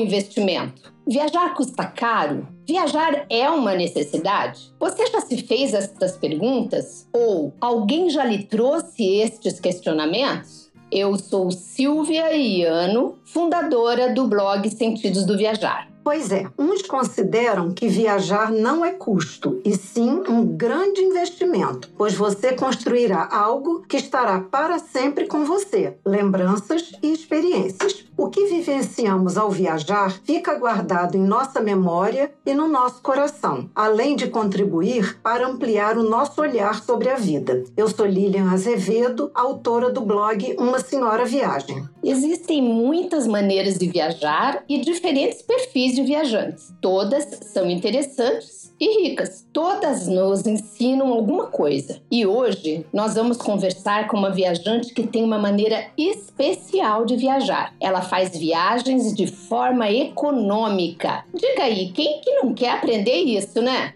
investimento? Viajar custa caro? Viajar é uma necessidade? Você já se fez estas perguntas? Ou alguém já lhe trouxe estes questionamentos? Eu sou Silvia Iano, fundadora do blog Sentidos do Viajar. Pois é, uns consideram que viajar não é custo, e sim um grande investimento, pois você construirá algo que estará para sempre com você, lembranças e experiências. O que vivenciamos ao viajar fica guardado em nossa memória e no nosso coração, além de contribuir para ampliar o nosso olhar sobre a vida. Eu sou Lilian Azevedo, autora do blog Uma Senhora Viagem. Existem muitas maneiras de viajar e diferentes perfis de viajantes. Todas são interessantes e ricas. Todas nos ensinam alguma coisa. E hoje nós vamos conversar com uma viajante que tem uma maneira especial de viajar. Ela faz viagens de forma econômica. Diga aí, quem que não quer aprender isso, né?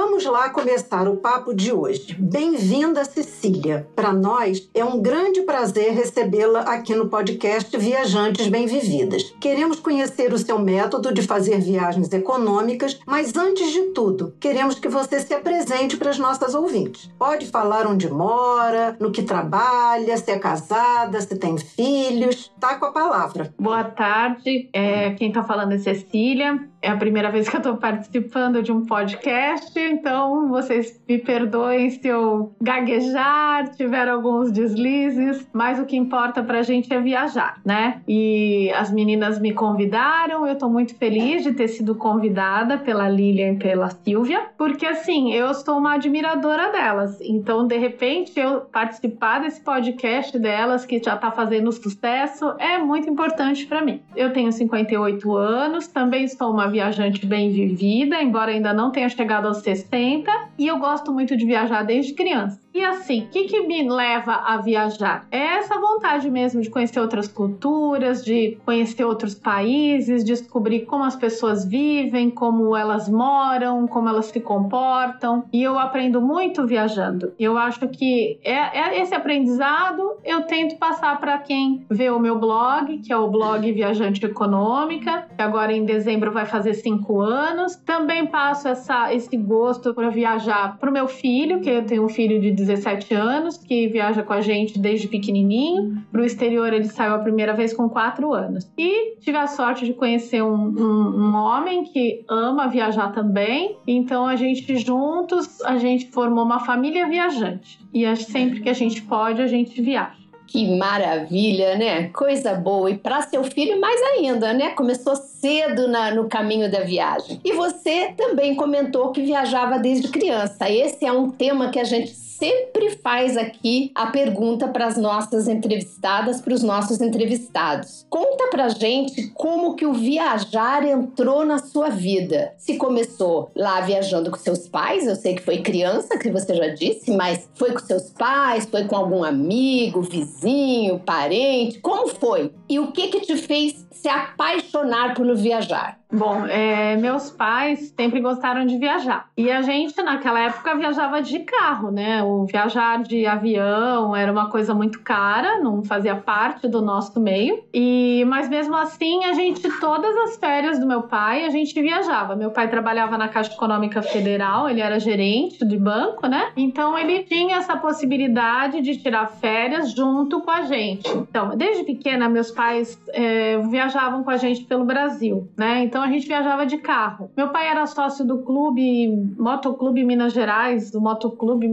Vamos lá começar o papo de hoje. Bem-vinda, Cecília. Para nós é um grande prazer recebê-la aqui no podcast Viajantes Bem-Vividas. Queremos conhecer o seu método de fazer viagens econômicas, mas antes de tudo, queremos que você se apresente para as nossas ouvintes. Pode falar onde mora, no que trabalha, se é casada, se tem filhos. Tá com a palavra. Boa tarde. É, quem está falando é Cecília. É a primeira vez que eu estou participando de um podcast, então vocês me perdoem se eu gaguejar, tiver alguns deslizes, mas o que importa para a gente é viajar, né? E as meninas me convidaram, eu estou muito feliz de ter sido convidada pela Lilian e pela Silvia, porque assim, eu sou uma admiradora delas, então de repente eu participar desse podcast delas, que já está fazendo sucesso, é muito importante para mim. Eu tenho 58 anos, também sou uma viajante bem vivida, embora ainda não tenha chegado aos 60, e eu gosto muito de viajar desde criança. E assim, o que, que me leva a viajar? É essa vontade mesmo de conhecer outras culturas, de conhecer outros países, descobrir como as pessoas vivem, como elas moram, como elas se comportam. E eu aprendo muito viajando. Eu acho que é, é esse aprendizado eu tento passar para quem vê o meu blog, que é o blog Viajante Econômica, que agora em dezembro vai fazer cinco anos. Também passo essa, esse gosto para viajar para o meu filho, que eu tenho um filho de 17 anos, que viaja com a gente desde pequenininho. Para o exterior, ele saiu a primeira vez com 4 anos. E tive a sorte de conhecer um, um, um homem que ama viajar também. Então, a gente juntos, a gente formou uma família viajante. E sempre que a gente pode, a gente viaja. Que maravilha, né? Coisa boa. E para seu filho, mais ainda, né? Começou cedo na, no caminho da viagem. E você também comentou que viajava desde criança. Esse é um tema que a gente sempre faz aqui a pergunta para as nossas entrevistadas, para os nossos entrevistados. Conta pra gente como que o viajar entrou na sua vida. Se começou lá viajando com seus pais, eu sei que foi criança, que você já disse, mas foi com seus pais, foi com algum amigo, vizinho, parente, como foi? E o que que te fez se apaixonar por viajar? Bom, é, meus pais sempre gostaram de viajar. E a gente, naquela época, viajava de carro, né? O viajar de avião era uma coisa muito cara, não fazia parte do nosso meio. E Mas mesmo assim, a gente, todas as férias do meu pai, a gente viajava. Meu pai trabalhava na Caixa Econômica Federal, ele era gerente de banco, né? Então ele tinha essa possibilidade de tirar férias junto com a gente. Então, desde pequena, meus pais é, viajavam com a gente pelo Brasil, né? Então, a gente viajava de carro. Meu pai era sócio do clube, Motoclube Minas Gerais, do Motoclube.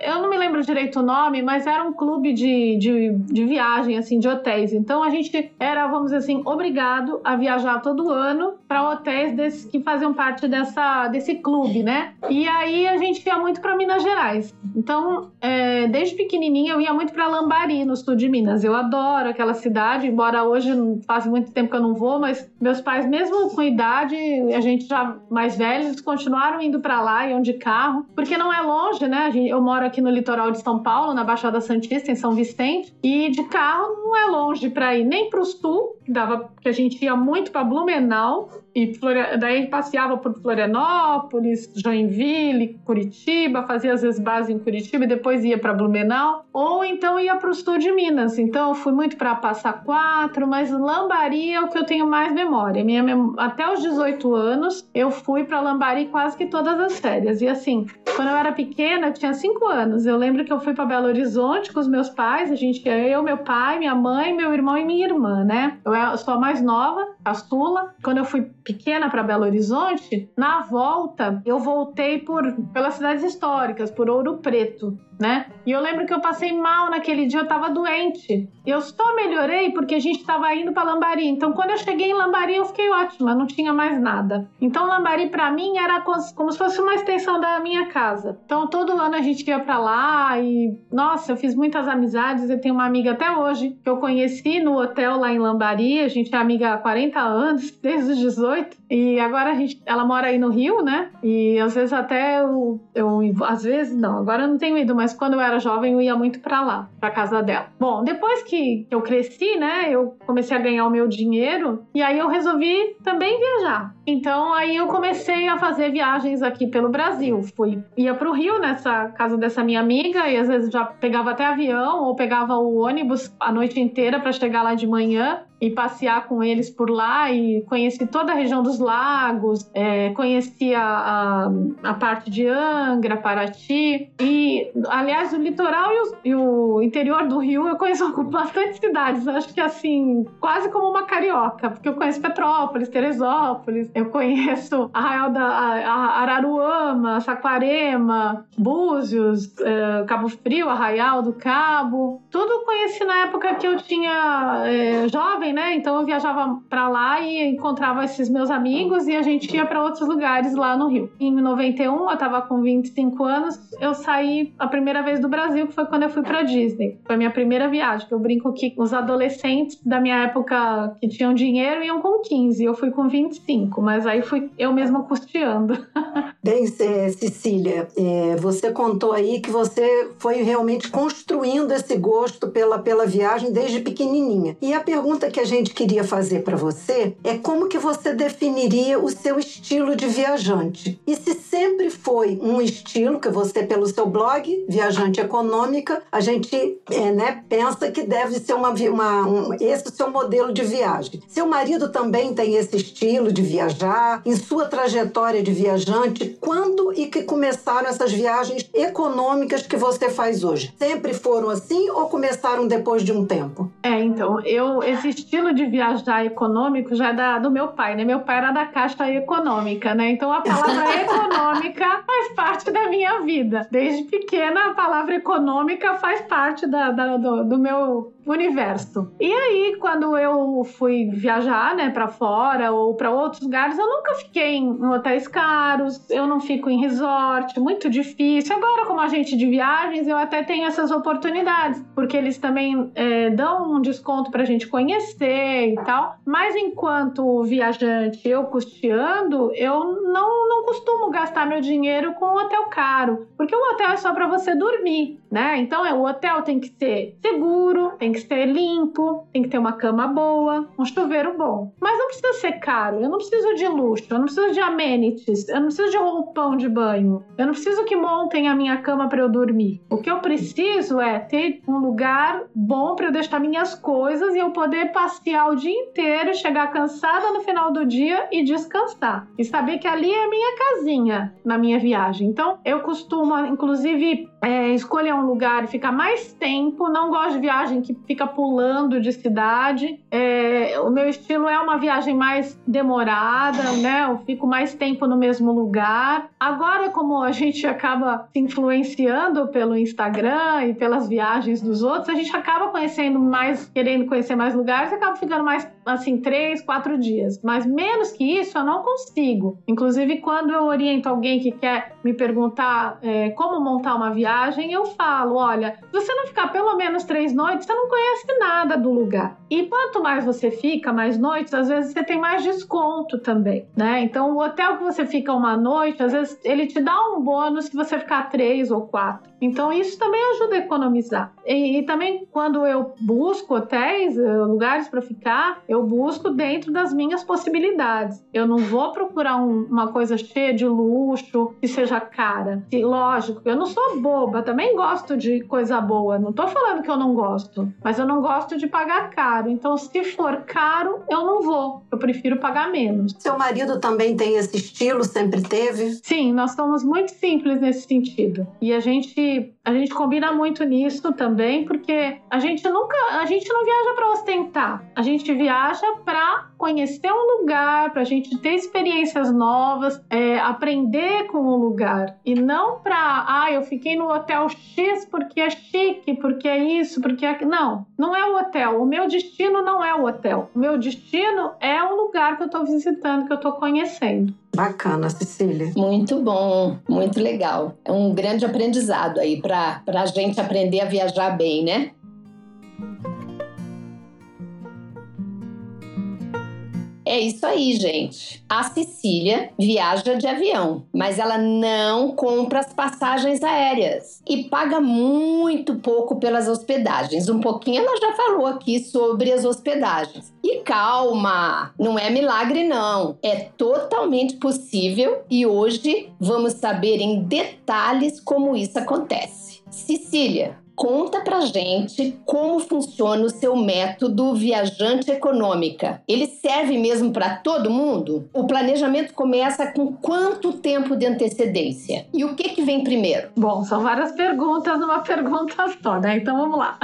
Eu não me lembro direito o nome, mas era um clube de, de, de viagem, assim, de hotéis. Então a gente era, vamos dizer assim, obrigado a viajar todo ano para hotéis desses, que faziam parte dessa, desse clube, né? E aí a gente ia muito para Minas Gerais. Então, é, desde pequenininha eu ia muito para Lambari, no sul de Minas. Eu adoro aquela cidade, embora hoje faz muito tempo que eu não vou, mas meus pais, mesmo com idade, a gente já mais velhos, continuaram indo para lá, iam de carro, porque não é longe, né? Eu moro aqui no litoral de São Paulo, na Baixada Santista, em São Vicente, e de carro não é longe para ir nem para o sul, dava que a gente ia muito para Blumenau e daí passeava por Florianópolis, Joinville, Curitiba, fazia às vezes base em Curitiba e depois ia para Blumenau, ou então ia para o sul de Minas. Então eu fui muito para Passa Quatro, mas Lambari é o que eu tenho mais memória. Minha mem... até os 18 anos eu fui para Lambari quase que todas as férias. E assim, quando eu era pequena, eu tinha 5 anos. Eu lembro que eu fui para Belo Horizonte com os meus pais, a gente eu, meu pai, minha mãe, meu irmão e minha irmã, né? Eu sou a mais nova, a Sula. Quando eu fui pequena para Belo Horizonte, na volta eu voltei por pelas cidades históricas, por Ouro Preto né? E eu lembro que eu passei mal naquele dia, eu tava doente. Eu só melhorei porque a gente tava indo para Lambari. Então, quando eu cheguei em Lambari, eu fiquei ótima, não tinha mais nada. Então, Lambari para mim era como se fosse uma extensão da minha casa. Então, todo ano a gente ia para lá e, nossa, eu fiz muitas amizades. Eu tenho uma amiga até hoje que eu conheci no hotel lá em Lambari. A gente é amiga há 40 anos, desde os 18. E agora a gente, ela mora aí no Rio, né? E às vezes até eu, eu às vezes não, agora eu não tenho ido, mas quando eu era jovem eu ia muito para lá, para casa dela. Bom, depois que eu cresci, né, eu comecei a ganhar o meu dinheiro e aí eu resolvi também viajar. Então aí eu comecei a fazer viagens aqui pelo Brasil. Fui ia para o Rio nessa casa dessa minha amiga e às vezes já pegava até avião ou pegava o ônibus a noite inteira para chegar lá de manhã e passear com eles por lá. E conheci toda a região dos lagos, é, conheci a, a, a, parte de Angra, Paraty. E, aliás, o litoral e o, e o, interior do Rio eu conheço bastante cidades, acho que assim, quase como uma carioca, porque eu conheço Petrópolis, Teresópolis, eu conheço Arraial da Araruama, Saquarema, Búzios, é, Cabo Frio, Arraial do Cabo, tudo conheci na época que eu tinha é, né? Então eu viajava para lá e encontrava esses meus amigos e a gente ia para outros lugares lá no Rio. Em 91, eu tava com 25 anos, eu saí a primeira vez do Brasil, que foi quando eu fui para Disney. Foi a minha primeira viagem, que eu brinco que os adolescentes da minha época que tinham dinheiro iam com 15, eu fui com 25, mas aí fui eu mesma custeando. Bem, Cecília, é, você contou aí que você foi realmente construindo esse gosto pela, pela viagem desde pequenininha. E a pergunta que a gente queria fazer para você é como que você definiria o seu estilo de viajante? E se sempre foi um estilo que você, pelo seu blog, Viajante Econômica, a gente é, né, pensa que deve ser uma, uma um, esse o seu modelo de viagem. Seu marido também tem esse estilo de viajar? Em sua trajetória de viajante, quando e que começaram essas viagens econômicas que você faz hoje? Sempre foram assim ou começaram depois de um tempo? É, então, eu esse estilo de viajar econômico já é da, do meu pai, né? Meu pai era da Caixa Econômica, né? Então a palavra econômica faz parte da minha vida. Desde pequena, a palavra econômica faz parte da, da do, do meu universo. E aí, quando eu fui viajar, né, para fora ou para outros lugares, eu nunca fiquei em hotéis caros, eu não fico em resort, muito difícil. Agora, como agente de viagens, eu até tenho essas oportunidades, porque eles também é, dão um desconto para a gente conhecer e tal. Mas enquanto viajante, eu custeando, eu não, não costumo gastar meu dinheiro com um hotel caro, porque o hotel é só para você dormir, né? Então, é, o hotel tem que ser seguro, tem que ser limpo, tem que ter uma cama boa, um chuveiro bom. Mas não precisa ser caro, eu não preciso de luxo, eu não preciso de amenities, eu não preciso de roupão de banho, eu não preciso que montem a minha cama para eu dormir. O que eu preciso é ter um lugar bom para eu deixar minhas coisas e eu poder passear o dia inteiro, chegar cansada no final do dia e descansar. E saber que ali é a minha casinha na minha viagem. Então, eu costumo, inclusive, é, escolher um lugar e ficar mais tempo. Não gosto de viagem que fica pulando de cidade. É, o meu estilo é uma viagem mais demorada, né? Eu fico mais tempo no mesmo lugar. Agora, como a gente acaba se influenciando pelo Instagram e pelas viagens dos outros, a gente acaba conhecendo mais, querendo conhecer mais lugares, acaba ficando mais assim três, quatro dias. Mas menos que isso eu não consigo. Inclusive, quando eu oriento alguém que quer me perguntar é, como montar uma viagem, eu falo: olha, se você não ficar pelo menos três noites, você não conhece nada do lugar. E quanto mais você fica, mais noites, às vezes você tem mais desconto também, né? Então, o hotel que você fica uma noite, às vezes ele te dá um bônus se você ficar três ou quatro. Então, isso também ajuda a economizar. E, e também, quando eu busco hotéis, eh, lugares para ficar, eu busco dentro das minhas possibilidades. Eu não vou procurar um, uma coisa cheia de luxo, que seja cara. E, lógico, eu não sou boba, também gosto de coisa boa. Não tô falando que eu não gosto, mas eu não gosto de pagar caro. Então, se for caro, eu não vou. Eu prefiro pagar menos. Seu marido também tem esse estilo, sempre teve? Sim, nós somos muito simples nesse sentido. E a gente, a gente combina muito nisso também, porque a gente nunca, a gente não viaja para ostentar. A gente viaja para conhecer um lugar, para a gente ter experiências novas, é, aprender com o lugar. E não para, ah, eu fiquei no hotel X porque é chique, porque é isso, porque é. Não, não é o hotel. O meu destino não é o hotel. O meu destino é um lugar que eu estou visitando, que eu estou conhecendo. Bacana, Cecília. Muito bom, muito legal. É um grande aprendizado aí para a gente aprender a viajar bem, né? É isso aí, gente. A Cecília viaja de avião, mas ela não compra as passagens aéreas e paga muito pouco pelas hospedagens. Um pouquinho ela já falou aqui sobre as hospedagens. E calma, não é milagre não. É totalmente possível e hoje vamos saber em detalhes como isso acontece. Cecília, Conta pra gente como funciona o seu método viajante econômica. Ele serve mesmo para todo mundo? O planejamento começa com quanto tempo de antecedência? E o que que vem primeiro? Bom, são várias perguntas numa pergunta só, né? Então vamos lá.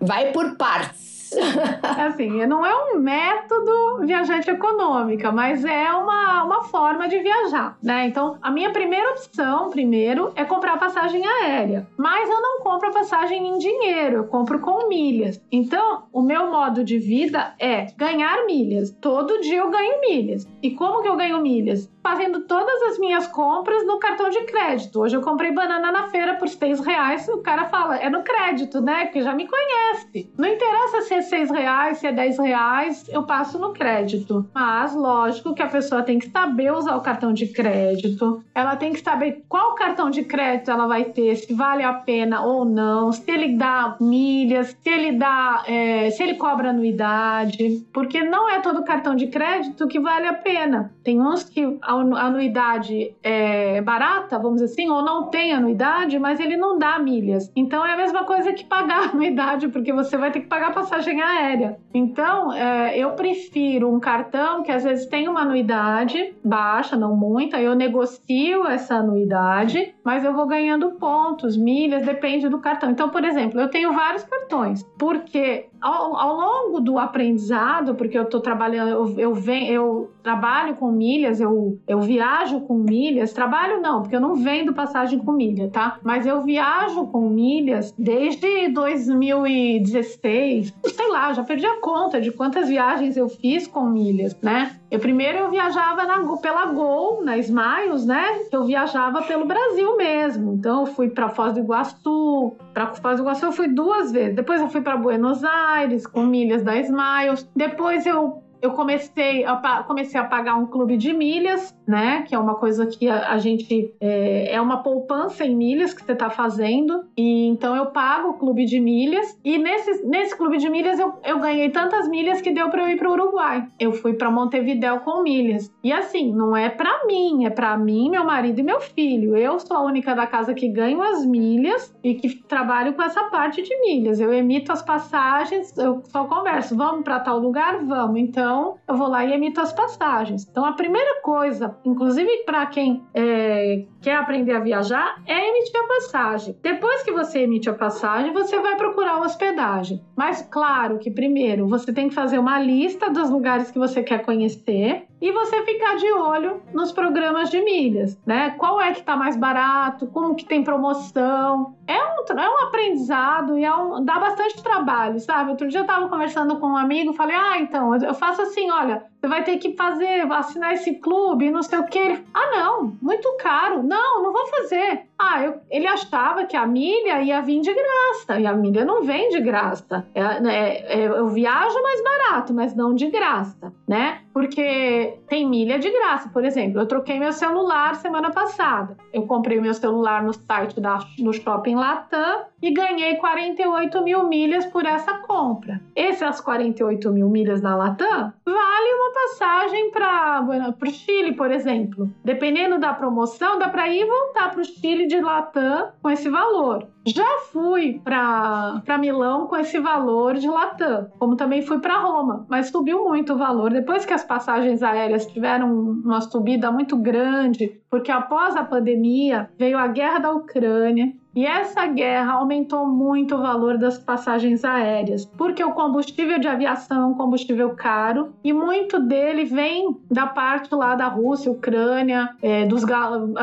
Vai por partes. Assim, não é um método viajante econômica, mas é uma, uma forma de viajar, né? Então, a minha primeira opção, primeiro, é comprar passagem aérea. Mas eu não compro passagem em dinheiro, eu compro com milhas. Então, o meu modo de vida é ganhar milhas. Todo dia eu ganho milhas. E como que eu ganho milhas? Fazendo todas as minhas compras no cartão de crédito. Hoje eu comprei banana na feira por seis reais. O cara fala, é no crédito, né? Porque já me conhece. Não interessa se é seis reais, se é dez reais, eu passo no crédito. Mas, lógico que a pessoa tem que saber usar o cartão de crédito. Ela tem que saber qual cartão de crédito ela vai ter, se vale a pena ou não, se ele dá milhas, se ele dá, é, se ele cobra anuidade. Porque não é todo cartão de crédito que vale a pena. Tem uns que anuidade é barata, vamos dizer assim, ou não tem anuidade, mas ele não dá milhas. Então é a mesma coisa que pagar anuidade, porque você vai ter que pagar passagem aérea. Então é, eu prefiro um cartão que às vezes tem uma anuidade baixa, não muita, eu negocio essa anuidade, mas eu vou ganhando pontos, milhas, depende do cartão. Então, por exemplo, eu tenho vários cartões, porque ao, ao longo do aprendizado, porque eu estou trabalhando, eu, eu, eu trabalho com milhas, eu, eu viajo com milhas, trabalho não, porque eu não vendo passagem com milha, tá? Mas eu viajo com milhas desde 2016, sei lá, já perdi a conta de quantas viagens eu fiz com milhas, né? Eu primeiro eu viajava na, pela Gol, na Smiles, né? Eu viajava pelo Brasil mesmo. Então eu fui para Foz do Iguaçu, para Foz do Iguaçu eu fui duas vezes. Depois eu fui para Buenos Aires com milhas da Smiles. Depois eu eu comecei a, comecei a pagar um clube de milhas, né? Que é uma coisa que a, a gente é, é, uma poupança em milhas que você está fazendo. E então eu pago o clube de milhas. E nesse, nesse clube de milhas eu, eu ganhei tantas milhas que deu para eu ir para o Uruguai. Eu fui para Montevidéu com milhas. E assim, não é para mim, é para mim, meu marido e meu filho. Eu sou a única da casa que ganho as milhas e que trabalho com essa parte de milhas. Eu emito as passagens, eu só converso, vamos para tal lugar, vamos. Então então, eu vou lá e emito as passagens. Então, a primeira coisa, inclusive para quem é, quer aprender a viajar, é emitir a passagem. Depois que você emite a passagem, você vai procurar hospedagem. Mas claro que primeiro você tem que fazer uma lista dos lugares que você quer conhecer e você ficar de olho nos programas de milhas, né? Qual é que está mais barato, como que tem promoção. É um, é um aprendizado e é um, dá bastante trabalho, sabe? Outro dia eu estava conversando com um amigo, falei, ah, então, eu faço assim, olha, você vai ter que fazer, assinar esse clube, não sei o que. Ah, não, muito caro. Não, não vou fazer. Ah, eu, ele achava que a milha ia vir de graça, e a milha não vem de graça. É, né, é, eu viajo mais barato, mas não de graça, né? Porque tem milha de graça. Por exemplo, eu troquei meu celular semana passada. Eu comprei meu celular no site da, do Shopping Latam e ganhei 48 mil milhas por essa compra. Essas 48 mil milhas da Latam vale uma passagem para o Chile, por exemplo. Dependendo da promoção, dá para ir e voltar para o Chile de Latam com esse valor. Já fui para Milão com esse valor de Latam, como também fui para Roma, mas subiu muito o valor. Depois que as passagens aéreas tiveram uma subida muito grande, porque após a pandemia veio a guerra da Ucrânia, e essa guerra aumentou muito o valor das passagens aéreas, porque o combustível de aviação é um combustível caro e muito dele vem da parte lá da Rússia, Ucrânia, é, dos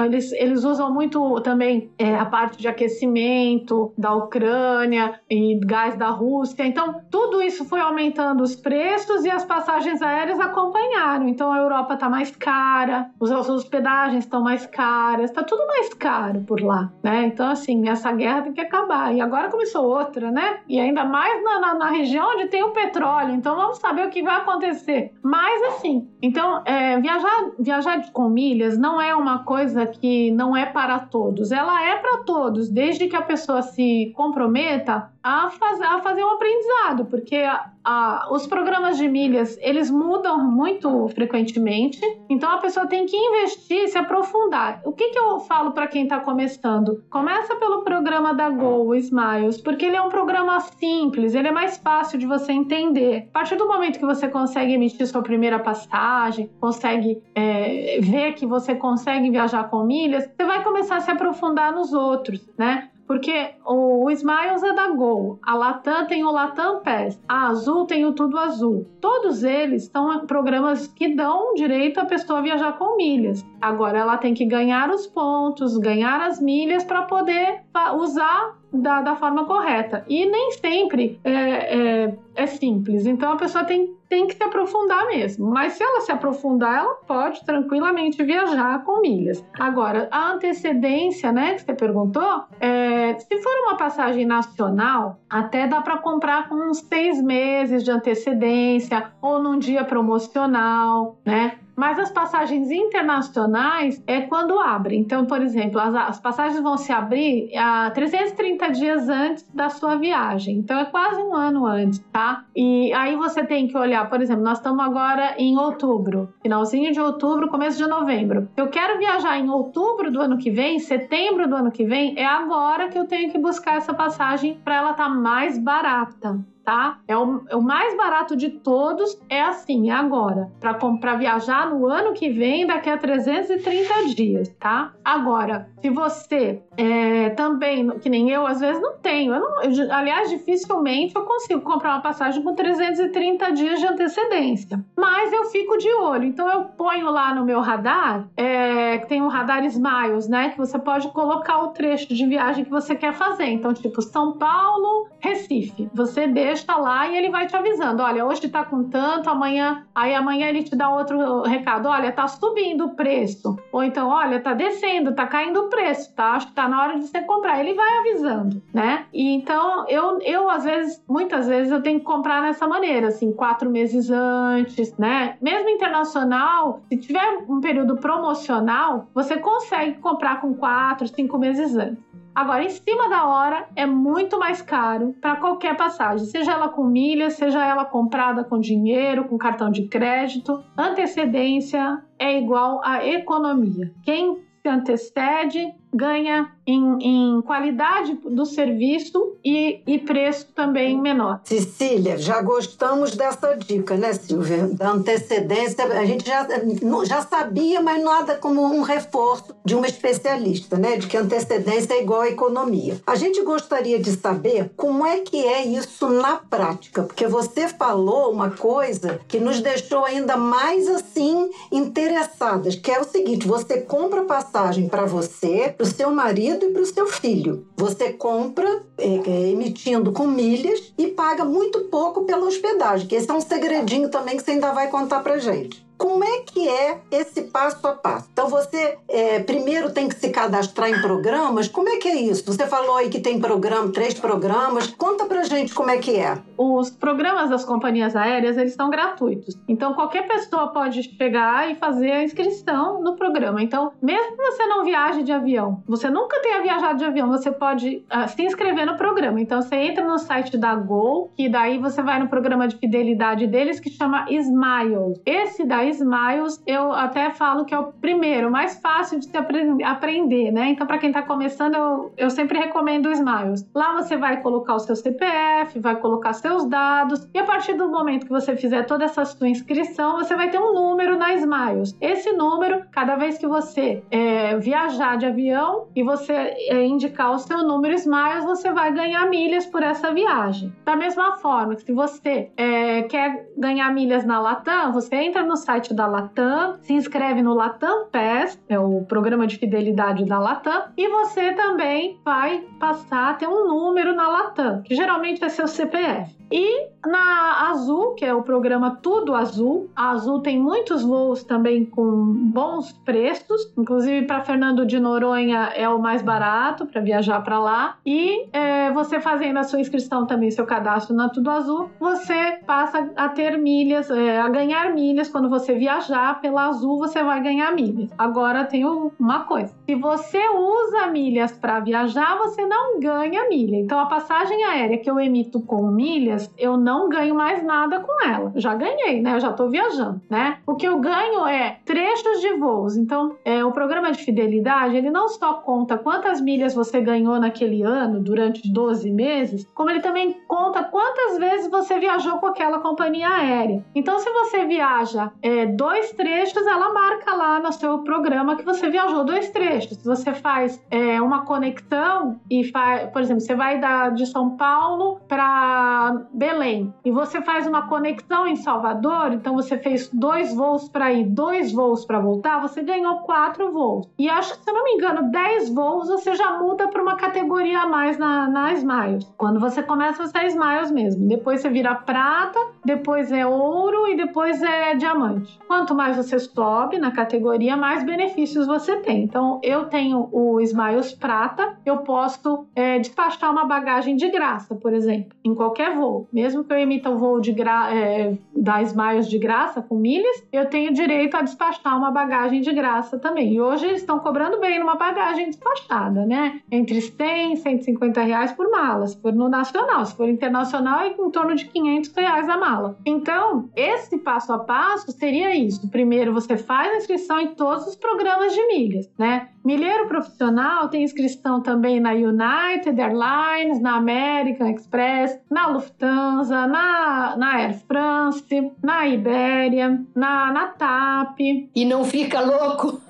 eles, eles usam muito também é, a parte de aquecimento da Ucrânia e gás da Rússia. Então, tudo isso foi aumentando os preços e as passagens aéreas acompanharam. Então, a Europa está mais cara, as hospedagens estão mais caras, está tudo mais caro por lá, né? Então, assim, assim, essa guerra tem que acabar. E agora começou outra, né? E ainda mais na, na, na região onde tem o petróleo. Então vamos saber o que vai acontecer. Mas assim, então é, viajar, viajar com milhas não é uma coisa que não é para todos. Ela é para todos, desde que a pessoa se comprometa a, faz, a fazer um aprendizado, porque a, a, os programas de milhas eles mudam muito frequentemente, então a pessoa tem que investir, se aprofundar. O que, que eu falo para quem está começando? Começa pelo programa da Go, Smiles, porque ele é um programa simples, ele é mais fácil de você entender. A partir do momento que você consegue emitir sua primeira passagem, consegue é, ver que você consegue viajar com milhas, você vai começar a se aprofundar nos outros, né? Porque o, Smiles é da Gol, a Latam tem o Latam Pass, a Azul tem o Tudo Azul. Todos eles são programas que dão direito à pessoa viajar com milhas. Agora ela tem que ganhar os pontos, ganhar as milhas para poder usar da, da, forma correta. E nem sempre é, é, é, simples. Então a pessoa tem, tem que se aprofundar mesmo. Mas se ela se aprofundar, ela pode tranquilamente viajar com milhas. Agora, a antecedência, né, que você perguntou, é, se for uma passagem nacional, até dá para comprar com uns seis meses de antecedência ou num dia promocional, né? Mas as passagens internacionais é quando abre. Então, por exemplo, as, as passagens vão se abrir a 330 dias antes da sua viagem. Então, é quase um ano antes, tá? E aí você tem que olhar, por exemplo, nós estamos agora em outubro, finalzinho de outubro, começo de novembro. Eu quero viajar em outubro do ano que vem, setembro do ano que vem, é agora que eu tenho que buscar essa passagem para ela estar tá mais barata tá? É o, é o mais barato de todos, é assim, agora. Para viajar no ano que vem, daqui a 330 dias, tá? Agora, se você é, também, que nem eu, às vezes não tenho, eu não, eu, aliás, dificilmente eu consigo comprar uma passagem com 330 dias de antecedência. Mas eu fico de olho, então eu ponho lá no meu radar, é, tem um radar Smiles, né? Que você pode colocar o trecho de viagem que você quer fazer. Então, tipo, São Paulo, Recife. Você deixa está lá e ele vai te avisando: olha, hoje está com tanto, amanhã. Aí amanhã ele te dá outro recado: olha, tá subindo o preço. Ou então, olha, tá descendo, tá caindo o preço, tá? Acho que tá na hora de você comprar. Ele vai avisando, né? E então eu, eu às vezes, muitas vezes, eu tenho que comprar dessa maneira, assim, quatro meses antes, né? Mesmo internacional, se tiver um período promocional, você consegue comprar com quatro, cinco meses antes. Agora, em cima da hora, é muito mais caro para qualquer passagem, seja ela com milhas, seja ela comprada com dinheiro, com cartão de crédito. Antecedência é igual a economia. Quem se antecede ganha em, em qualidade do serviço e, e, preço também menor. Cecília, já gostamos dessa dica, né, Silvia? Da antecedência, a gente já, já sabia, mas nada como um reforço de uma especialista, né? De que antecedência é igual a economia. A gente gostaria de saber como é que é isso na prática, porque você falou uma coisa que nos deixou ainda mais assim interessadas, que é o seguinte: você compra passagem para você, para o seu marido e para o seu filho. Você compra é, é, emitindo com milhas e paga muito pouco pela hospedagem, que esse é um segredinho também que você ainda vai contar para gente. Como é que é esse passo a passo? Então você é, primeiro tem que se cadastrar em programas. Como é que é isso? Você falou aí que tem programa, três programas. Conta pra gente como é que é. Os programas das companhias aéreas eles são gratuitos. Então qualquer pessoa pode chegar e fazer a inscrição no programa. Então mesmo que você não viaje de avião, você nunca tenha viajado de avião, você pode uh, se inscrever no programa. Então você entra no site da Gol, que daí você vai no programa de fidelidade deles que chama Smile. Esse daí Smiles, eu até falo que é o primeiro, mais fácil de se aprender, né? Então, para quem está começando, eu, eu sempre recomendo o Smiles. Lá você vai colocar o seu CPF, vai colocar seus dados, e a partir do momento que você fizer toda essa sua inscrição, você vai ter um número na Smiles. Esse número, cada vez que você é, viajar de avião e você é, indicar o seu número Smiles, você vai ganhar milhas por essa viagem. Da mesma forma que se você é, quer ganhar milhas na Latam, você entra no site site da Latam, se inscreve no Latam Pass, é o programa de fidelidade da Latam, e você também vai passar a ter um número na Latam, que geralmente é seu CPF. E na Azul, que é o programa Tudo Azul, a Azul tem muitos voos também com bons preços, inclusive para Fernando de Noronha é o mais barato para viajar para lá. E é, você fazendo a sua inscrição também, seu cadastro na Tudo Azul, você passa a ter milhas, é, a ganhar milhas quando você viajar pela Azul, você vai ganhar milhas. Agora tem uma coisa: se você usa milhas para viajar, você não ganha milha. Então a passagem aérea que eu emito com milhas eu não ganho mais nada com ela. Já ganhei, né? Eu já tô viajando, né? O que eu ganho é trechos de voos. Então, é, o programa de fidelidade, ele não só conta quantas milhas você ganhou naquele ano, durante 12 meses, como ele também conta quantas vezes você viajou com aquela companhia aérea. Então, se você viaja é, dois trechos, ela marca lá no seu programa que você viajou dois trechos. Se você faz é, uma conexão e faz, por exemplo, você vai da, de São Paulo para Belém e você faz uma conexão em Salvador, então você fez dois voos para ir, dois voos para voltar, você ganhou quatro voos. E acho que, se não me engano, dez voos você já muda para uma categoria a mais na, na Smiles. Quando você começa, você é Smiles mesmo. Depois você vira prata, depois é ouro e depois é diamante. Quanto mais você sobe na categoria, mais benefícios você tem. Então, eu tenho o Smiles prata, eu posso é, despachar uma bagagem de graça, por exemplo, em qualquer voo mesmo que eu emita o voo de gra é, da Smiles de graça com milhas, eu tenho direito a despachar uma bagagem de graça também. E hoje eles estão cobrando bem numa bagagem despachada, né? Entre 100 e 150 reais por mala, se for no nacional. Se for internacional, é em torno de 500 reais a mala. Então, esse passo a passo seria isso. Primeiro, você faz a inscrição em todos os programas de milhas, né? Milheiro profissional tem inscrição também na United Airlines, na American Express, na Lufthansa, na, na Air France, na Iberia, na, na TAP. E não fica louco?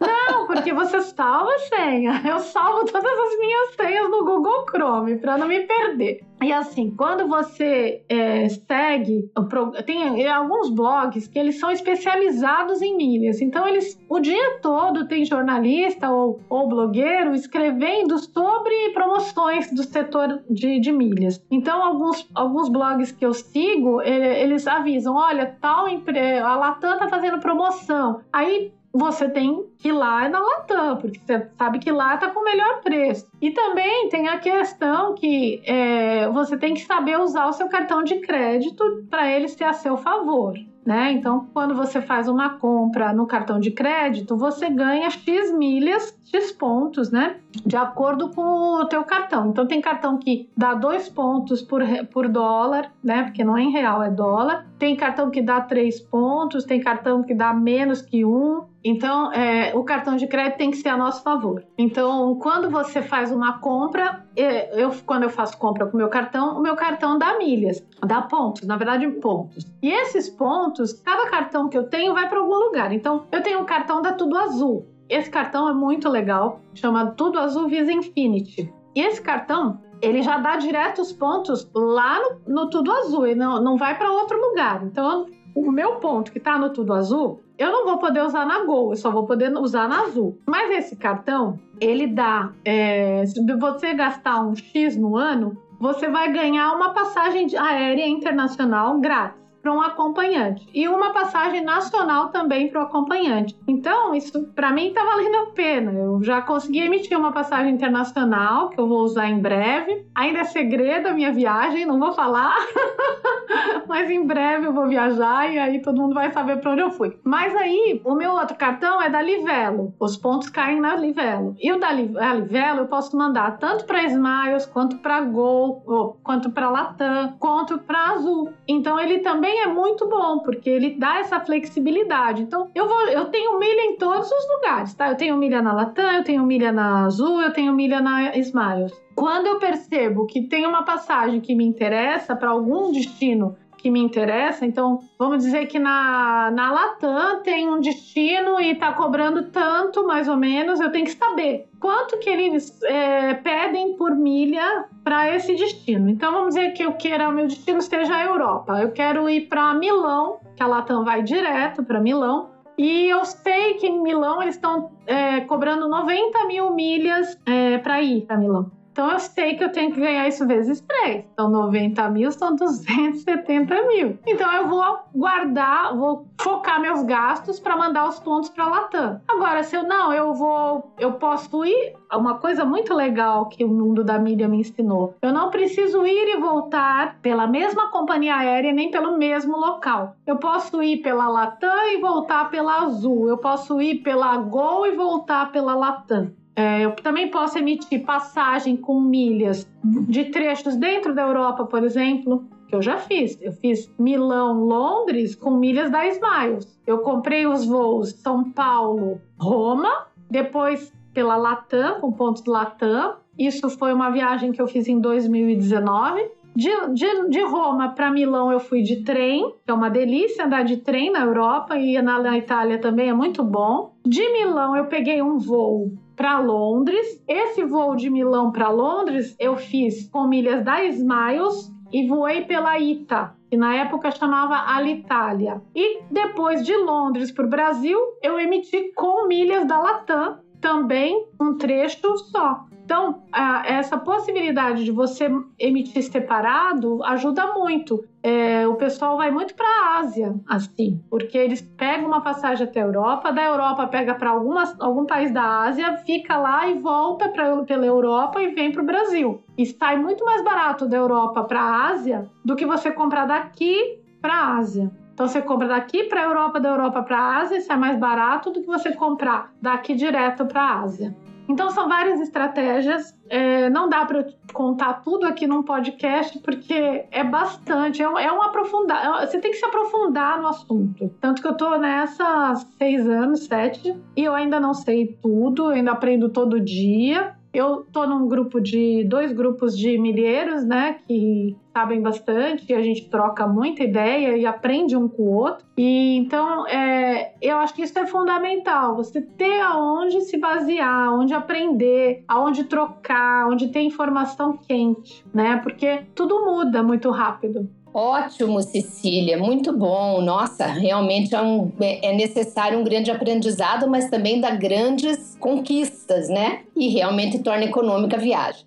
Não, porque você salva a senha. Eu salvo todas as minhas senhas no Google Chrome para não me perder. E assim, quando você é, segue, tem alguns blogs que eles são especializados em milhas. Então, eles o dia todo tem jornalista ou, ou blogueiro escrevendo sobre promoções do setor de, de milhas. Então, alguns, alguns blogs que eu sigo, eles avisam: olha, tal empresa, a Latam tá fazendo promoção. Aí você tem que ir lá na Latam, porque você sabe que lá tá com o melhor preço. E também tem a questão que é, você tem que saber usar o seu cartão de crédito para ele ser a seu favor. Né? Então, quando você faz uma compra no cartão de crédito, você ganha X milhas, X pontos, né? De acordo com o teu cartão. Então, tem cartão que dá dois pontos por, por dólar, né? Porque não é em real, é dólar. Tem cartão que dá três pontos, tem cartão que dá menos que um. Então, é, o cartão de crédito tem que ser a nosso favor. Então, quando você faz uma compra, eu, quando eu faço compra com meu cartão, o meu cartão dá milhas, dá pontos, na verdade, pontos. E esses pontos, cada cartão que eu tenho vai para algum lugar. Então, eu tenho o cartão da Tudo Azul. Esse cartão é muito legal, chama Tudo Azul Visa Infinity. E esse cartão, ele já dá direto os pontos lá no, no Tudo Azul, e não, não vai para outro lugar. Então, o meu ponto que está no Tudo Azul, eu não vou poder usar na Gol, eu só vou poder usar na Azul. Mas esse cartão, ele dá. É, se você gastar um X no ano, você vai ganhar uma passagem aérea internacional grátis para um acompanhante e uma passagem nacional também para o acompanhante. Então, isso para mim está valendo a pena. Eu já consegui emitir uma passagem internacional que eu vou usar em breve. Ainda é segredo a minha viagem, não vou falar, mas em breve eu vou viajar e aí todo mundo vai saber para onde eu fui. Mas aí, o meu outro cartão é da Livelo. Os pontos caem na Livelo. E o da Livelo eu posso mandar tanto para Smiles quanto para Gol, quanto para Latam, quanto para Azul. Então ele também também é muito bom, porque ele dá essa flexibilidade. Então, eu vou, eu tenho milha em todos os lugares, tá? Eu tenho milha na Latam, eu tenho milha na Azul, eu tenho milha na Smiles. Quando eu percebo que tem uma passagem que me interessa para algum destino que me interessa. Então, vamos dizer que na, na Latam tem um destino e está cobrando tanto, mais ou menos, eu tenho que saber quanto que eles é, pedem por milha para esse destino. Então, vamos dizer que eu queira, o meu destino esteja a Europa. Eu quero ir para Milão, que a Latam vai direto para Milão. E eu sei que em Milão eles estão é, cobrando 90 mil milhas é, para ir para Milão. Então eu sei que eu tenho que ganhar isso vezes 3. Então 90 mil são 270 mil. Então eu vou guardar, vou focar meus gastos para mandar os pontos para Latam. Agora, se eu não, eu vou, eu posso ir. Uma coisa muito legal que o mundo da mídia me ensinou. Eu não preciso ir e voltar pela mesma companhia aérea nem pelo mesmo local. Eu posso ir pela Latam e voltar pela Azul. Eu posso ir pela Gol e voltar pela Latam. É, eu também posso emitir passagem com milhas de trechos dentro da Europa, por exemplo, que eu já fiz. Eu fiz Milão-Londres com milhas da Smiles. Eu comprei os voos São Paulo-Roma, depois pela Latam, com pontos Latam. Isso foi uma viagem que eu fiz em 2019. De, de, de Roma para Milão eu fui de trem, é uma delícia andar de trem na Europa e na, na Itália também é muito bom. De Milão eu peguei um voo para Londres. Esse voo de Milão para Londres eu fiz com milhas da Smiles e voei pela ITA, que na época chamava Alitalia. E depois de Londres para o Brasil, eu emiti com milhas da Latam, também um trecho só. Então, essa possibilidade de você emitir separado ajuda muito. É, o pessoal vai muito para a Ásia, assim, porque eles pegam uma passagem até a Europa, da Europa pega para algum país da Ásia, fica lá e volta pra, pela Europa e vem para o Brasil. E sai muito mais barato da Europa para a Ásia do que você comprar daqui para a Ásia. Então você compra daqui para a Europa, da Europa para a Ásia, isso é mais barato do que você comprar daqui direto para a Ásia. Então são várias estratégias. É, não dá para contar tudo aqui num podcast porque é bastante, é um, é um aprofundar. É você tem que se aprofundar no assunto. Tanto que eu tô nessa há seis anos, sete, e eu ainda não sei tudo, ainda aprendo todo dia. Eu tô num grupo de dois grupos de milheiros, né, que sabem bastante e a gente troca muita ideia e aprende um com o outro. E então, é, eu acho que isso é fundamental, você ter aonde se basear, onde aprender, aonde trocar, onde ter informação quente, né? Porque tudo muda muito rápido. Ótimo, Cecília, muito bom. Nossa, realmente é, um, é, necessário um grande aprendizado, mas também dá grandes conquistas, né? E realmente torna econômica a viagem.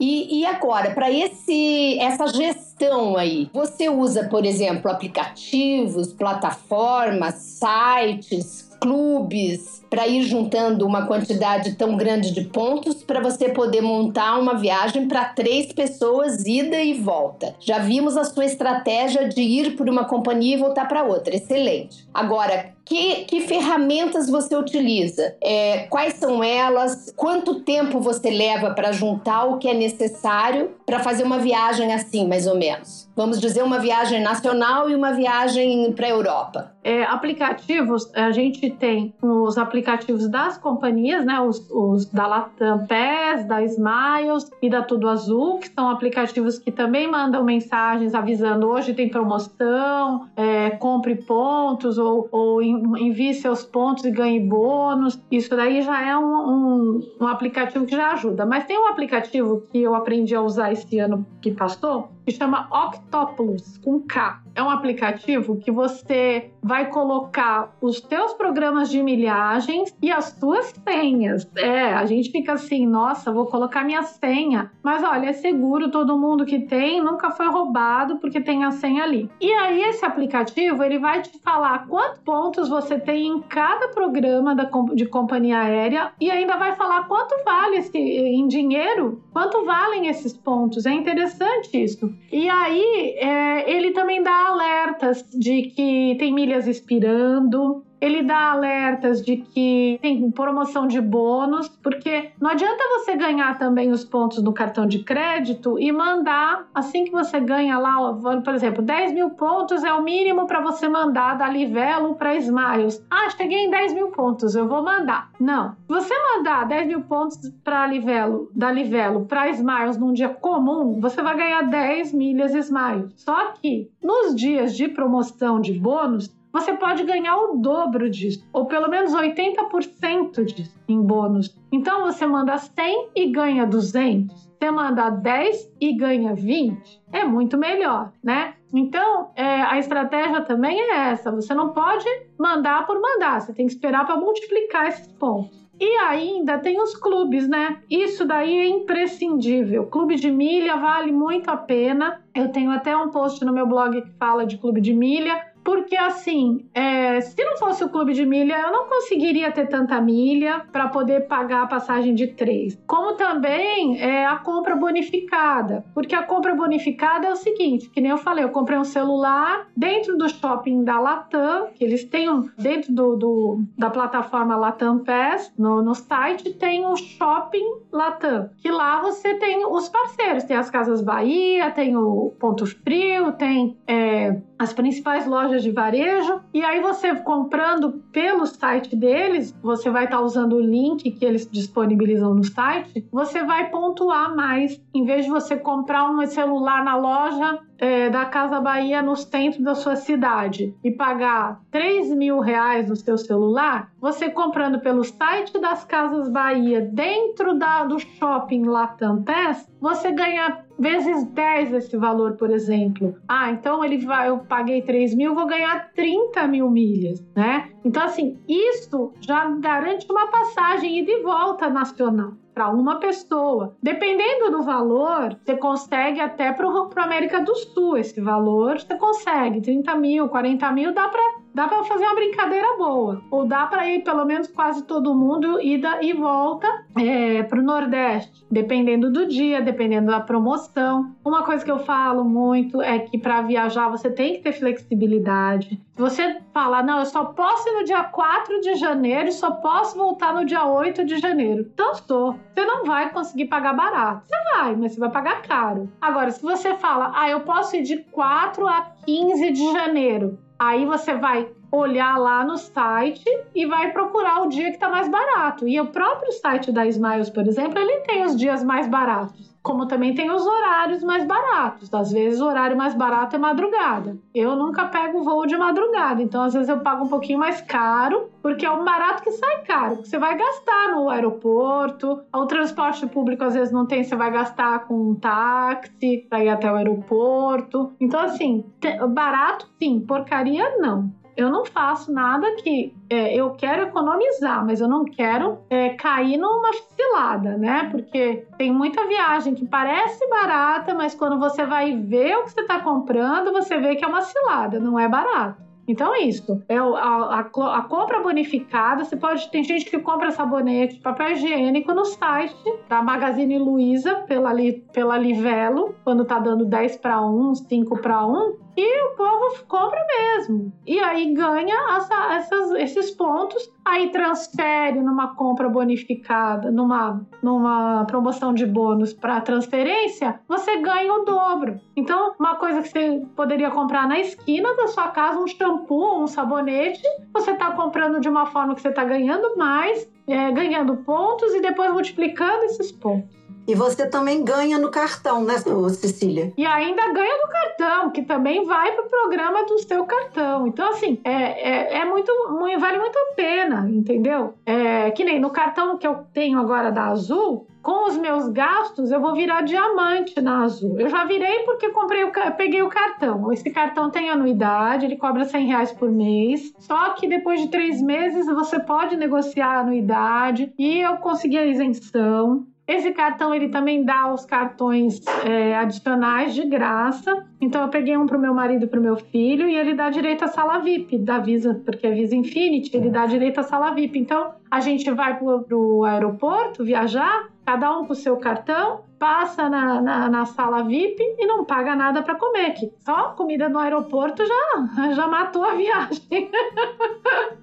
E, e agora, para esse essa gestão aí, você usa, por exemplo, aplicativos, plataformas, sites? clubes, para ir juntando uma quantidade tão grande de pontos para você poder montar uma viagem para três pessoas, ida e volta. Já vimos a sua estratégia de ir por uma companhia e voltar para outra. Excelente. Agora, que, que ferramentas você utiliza? É, quais são elas? Quanto tempo você leva para juntar o que é necessário para fazer uma viagem assim, mais ou menos? Vamos dizer, uma viagem nacional e uma viagem para a Europa. É, aplicativos, a gente tem os aplicativos das companhias, né? Os, os da Latam PES, da Smiles e da Tudo Azul, que são aplicativos que também mandam mensagens avisando hoje tem promoção, é, compre pontos ou, ou envie seus pontos e ganhe bônus. Isso daí já é um, um, um aplicativo que já ajuda. Mas tem um aplicativo que eu aprendi a usar esse ano que passou, que chama Octopus, com K. É um aplicativo que você vai colocar os teus programas de milhagens e as suas senhas. É, a gente fica assim, nossa, vou colocar minha senha. Mas olha, é seguro, todo mundo que tem nunca foi roubado porque tem a senha ali. E aí esse aplicativo, ele vai te falar quantos pontos você tem em cada programa da, de companhia aérea e ainda vai falar quanto vale esse, em dinheiro, quanto valem esses pontos. É interessante isso. E aí, é, ele também dá alertas de que tem milhas expirando, ele dá alertas de que tem promoção de bônus, porque não adianta você ganhar também os pontos no cartão de crédito e mandar assim que você ganha lá, por exemplo, 10 mil pontos é o mínimo para você mandar da Livelo para Smiles. Ah, cheguei em 10 mil pontos, eu vou mandar. Não. Você mandar 10 mil pontos para Livelo, da Livelo para Smiles num dia comum, você vai ganhar 10 milhas Smiles. Só que nos dias de promoção de bônus, você pode ganhar o dobro disso, ou pelo menos 80% disso em bônus. Então você manda 100 e ganha 200. Você manda 10 e ganha 20. É muito melhor, né? Então, é, a estratégia também é essa. Você não pode mandar por mandar, você tem que esperar para multiplicar esses pontos. E ainda tem os clubes, né? Isso daí é imprescindível. Clube de milha vale muito a pena. Eu tenho até um post no meu blog que fala de clube de milha porque assim, é, se não fosse o clube de milha, eu não conseguiria ter tanta milha para poder pagar a passagem de três. Como também é a compra bonificada, porque a compra bonificada é o seguinte, que nem eu falei, eu comprei um celular dentro do shopping da Latam, que eles têm um, dentro do, do, da plataforma Latam Pass, no, no site tem o shopping Latam, que lá você tem os parceiros, tem as Casas Bahia, tem o Ponto Frio, tem é, as principais lojas de varejo. E aí você comprando pelo site deles, você vai estar tá usando o link que eles disponibilizam no site, você vai pontuar mais. Em vez de você comprar um celular na loja é, da Casa Bahia no centro da sua cidade e pagar 3 mil reais no seu celular, você comprando pelo site das Casas Bahia dentro da, do shopping Latam Pass, você ganha vezes 10 esse valor, por exemplo. Ah, então ele vai, eu paguei 3 mil, vou ganhar 30 mil milhas, né? Então, assim, isso já garante uma passagem ida e volta nacional para uma pessoa. Dependendo do valor, você consegue até para a América do Sul esse valor, você consegue 30 mil, 40 mil, dá para dá para fazer uma brincadeira boa. Ou dá para ir pelo menos quase todo mundo ida e volta é, para o Nordeste, dependendo do dia, dependendo da promoção. Uma coisa que eu falo muito é que para viajar você tem que ter flexibilidade. Se você falar, não, eu só posso ir no dia 4 de janeiro e só posso voltar no dia 8 de janeiro. Estou. Você não vai conseguir pagar barato. Você vai, mas você vai pagar caro. Agora, se você fala, ah, eu posso ir de 4 a 15 de janeiro, Aí você vai olhar lá no site e vai procurar o dia que está mais barato. E o próprio site da Smiles, por exemplo, ele tem os dias mais baratos como também tem os horários mais baratos. Às vezes o horário mais barato é madrugada. Eu nunca pego voo de madrugada, então às vezes eu pago um pouquinho mais caro, porque é um barato que sai caro, que você vai gastar no aeroporto. O transporte público às vezes não tem, você vai gastar com um táxi para ir até o aeroporto. Então assim, barato sim, porcaria não eu não faço nada que é, eu quero economizar, mas eu não quero é, cair numa cilada, né? Porque tem muita viagem que parece barata, mas quando você vai ver o que você está comprando, você vê que é uma cilada, não é barato. Então é isso. É a, a, a, compra bonificada. Você pode. Tem gente que compra sabonete, papel higiênico no site da Magazine Luiza pela, pela Livelo, quando tá dando 10 para 1, 5 para 1. E o povo compra mesmo. E aí ganha essa, essas, esses pontos, aí transfere numa compra bonificada, numa, numa promoção de bônus para transferência, você ganha o dobro. Então, uma coisa que você poderia comprar na esquina da sua casa, um shampoo, um sabonete, você está comprando de uma forma que você está ganhando mais, é, ganhando pontos e depois multiplicando esses pontos. E você também ganha no cartão, né, Cecília? E ainda ganha no cartão, que também vai pro programa do seu cartão. Então, assim, é, é, é muito, muito, vale muito a pena, entendeu? É, que nem no cartão que eu tenho agora da Azul, com os meus gastos, eu vou virar diamante na Azul. Eu já virei porque comprei o, peguei o cartão. Esse cartão tem anuidade, ele cobra 100 reais por mês. Só que depois de três meses você pode negociar a anuidade e eu consegui a isenção. Esse cartão ele também dá os cartões é, adicionais de graça. Então eu peguei um para o meu marido e para o meu filho e ele dá direito à sala VIP da Visa, porque é Visa Infinity, ele dá direito à sala VIP. Então a gente vai para o aeroporto viajar, cada um com o seu cartão, passa na, na, na, sala VIP e não paga nada para comer. Que só comida no aeroporto já, já matou a viagem.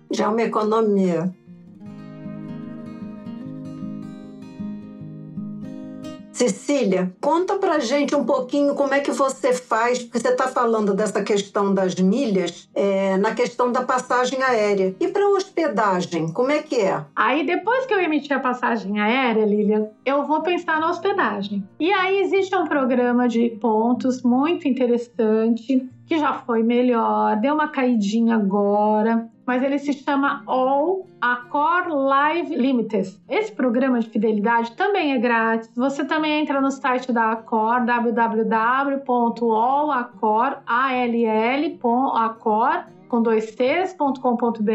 Já é uma economia. Cecília, conta pra gente um pouquinho como é que você faz, porque você está falando dessa questão das milhas, é, na questão da passagem aérea. E para hospedagem, como é que é? Aí depois que eu emitir a passagem aérea, Lilian, eu vou pensar na hospedagem. E aí existe um programa de pontos muito interessante que já foi melhor, deu uma caidinha agora, mas ele se chama All Accor Live Limited. Esse programa de fidelidade também é grátis. Você também entra no site da Accor, www.allaccor.com.br com dois Cs.com.br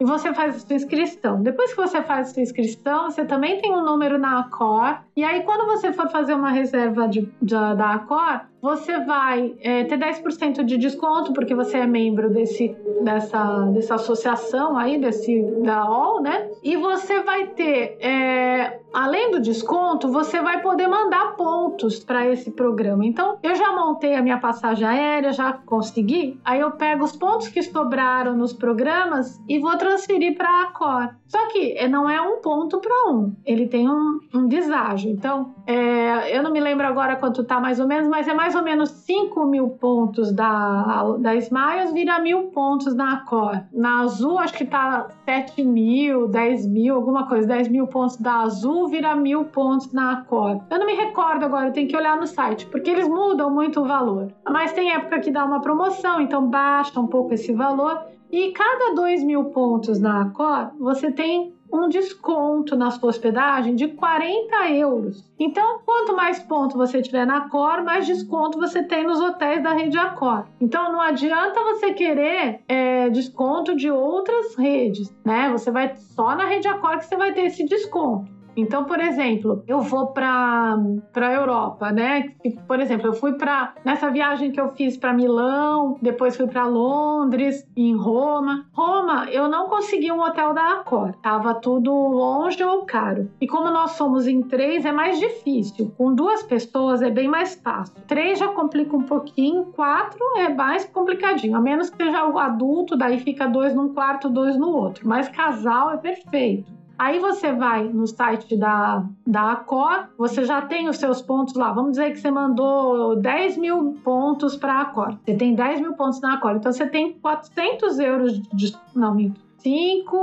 e você faz a sua inscrição. Depois que você faz a sua inscrição, você também tem um número na Accor. E aí, quando você for fazer uma reserva de, de da Accor, você vai é, ter 10% de desconto, porque você é membro desse, dessa, dessa associação aí, desse, da OL, né? E você vai ter, é, além do desconto, você vai poder mandar pontos para esse programa. Então, eu já montei a minha passagem aérea, já consegui. Aí eu pego os pontos que sobraram nos programas e vou transferir para a Accor. Só que é, não é um ponto para um, ele tem um, um deságio. Então, é, eu não me lembro agora quanto tá mais ou menos, mas é mais ou menos 5 mil pontos da, da Smiles vira mil pontos na Accor. Na Azul, acho que tá 7 mil, 10 mil, alguma coisa. 10 mil pontos da Azul vira mil pontos na Accor. Eu não me recordo agora, tenho que olhar no site, porque eles mudam muito o valor. Mas tem época que dá uma promoção, então baixa um pouco esse valor. E cada 2 mil pontos na Accor, você tem um desconto na sua hospedagem de 40 euros. Então, quanto mais pontos você tiver na Accor, mais desconto você tem nos hotéis da rede Accor. Então, não adianta você querer é, desconto de outras redes, né? Você vai só na rede Accor que você vai ter esse desconto. Então, por exemplo, eu vou para para Europa, né? Por exemplo, eu fui para nessa viagem que eu fiz para Milão, depois fui para Londres, em Roma. Roma, eu não consegui um hotel da Accor, tava tudo longe ou caro. E como nós somos em três, é mais difícil. Com duas pessoas é bem mais fácil. Três já complica um pouquinho, quatro é mais complicadinho. A menos que seja o adulto, daí fica dois num quarto, dois no outro. Mas casal é perfeito. Aí você vai no site da, da Accor, você já tem os seus pontos lá. Vamos dizer que você mandou 10 mil pontos para a Accor. Você tem 10 mil pontos na Accor. Então você tem 400 euros de. Não, minto. 5,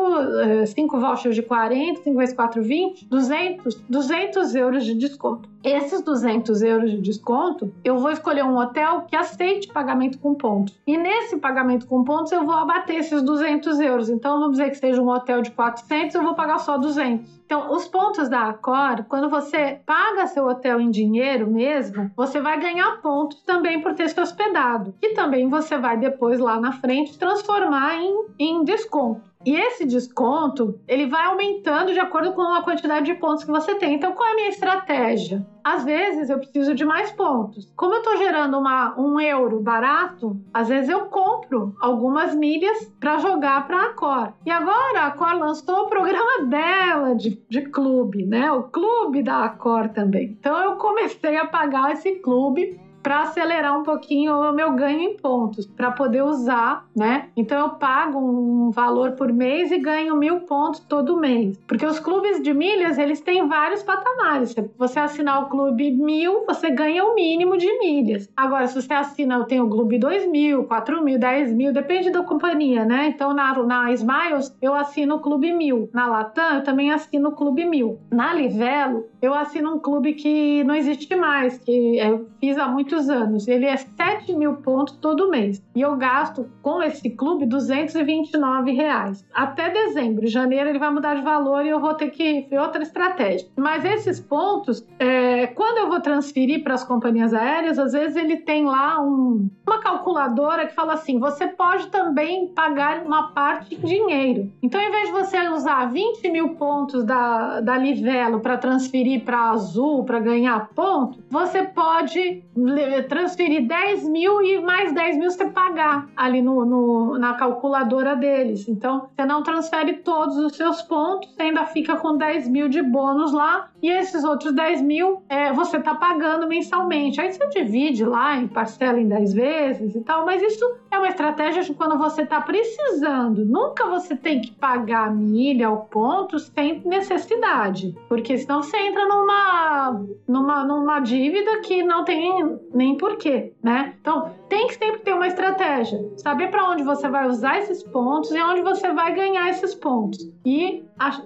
5 eh, vouchers de 40, 5 vezes 4, 20, 200, 200 euros de desconto. Esses 200 euros de desconto, eu vou escolher um hotel que aceite pagamento com pontos. E nesse pagamento com pontos, eu vou abater esses 200 euros. Então, vamos dizer que seja um hotel de 400, eu vou pagar só 200. Então, os pontos da Accor, quando você paga seu hotel em dinheiro mesmo, você vai ganhar pontos também por ter se hospedado. E também você vai depois lá na frente transformar em, em desconto. E esse desconto, ele vai aumentando de acordo com a quantidade de pontos que você tem. Então, qual é a minha estratégia? Às vezes eu preciso de mais pontos. Como eu estou gerando uma, um euro barato, às vezes eu compro algumas milhas para jogar para a Cor. E agora a Cor lançou o programa dela de, de clube, né? O clube da Cor também. Então eu comecei a pagar esse clube para acelerar um pouquinho o meu ganho em pontos, para poder usar, né? Então eu pago um valor por mês e ganho mil pontos todo mês. Porque os clubes de milhas, eles têm vários patamares. Se você assinar o clube mil, você ganha o mínimo de milhas. Agora, se você assina, eu tenho o clube dois mil, quatro mil, dez mil, depende da companhia, né? Então na, na Smiles, eu assino o clube mil. Na Latam, eu também assino o clube mil. Na Livelo, eu assino um clube que não existe mais, que eu fiz há muito muitos anos. Ele é 7 mil pontos todo mês. E eu gasto com esse clube 229 reais. Até dezembro. Janeiro ele vai mudar de valor e eu vou ter que ver outra estratégia. Mas esses pontos, é, quando eu vou transferir para as companhias aéreas, às vezes ele tem lá um, uma calculadora que fala assim: você pode também pagar uma parte em dinheiro. Então, em vez de você usar 20 mil pontos da, da Livelo para transferir para Azul para ganhar ponto, você pode transferir 10 mil e mais 10 mil você pagar ali no, no, na calculadora deles. Então, você não transfere todos os seus pontos, você ainda fica com 10 mil de bônus lá e esses outros 10 mil é, você está pagando mensalmente. Aí você divide lá em parcela em 10 vezes e tal, mas isso é uma estratégia de quando você está precisando. Nunca você tem que pagar milha ou pontos sem necessidade, porque senão você entra numa, numa, numa dívida que não tem nem porquê, né? Então, tem que sempre ter uma estratégia, saber para onde você vai usar esses pontos e onde você vai ganhar esses pontos. E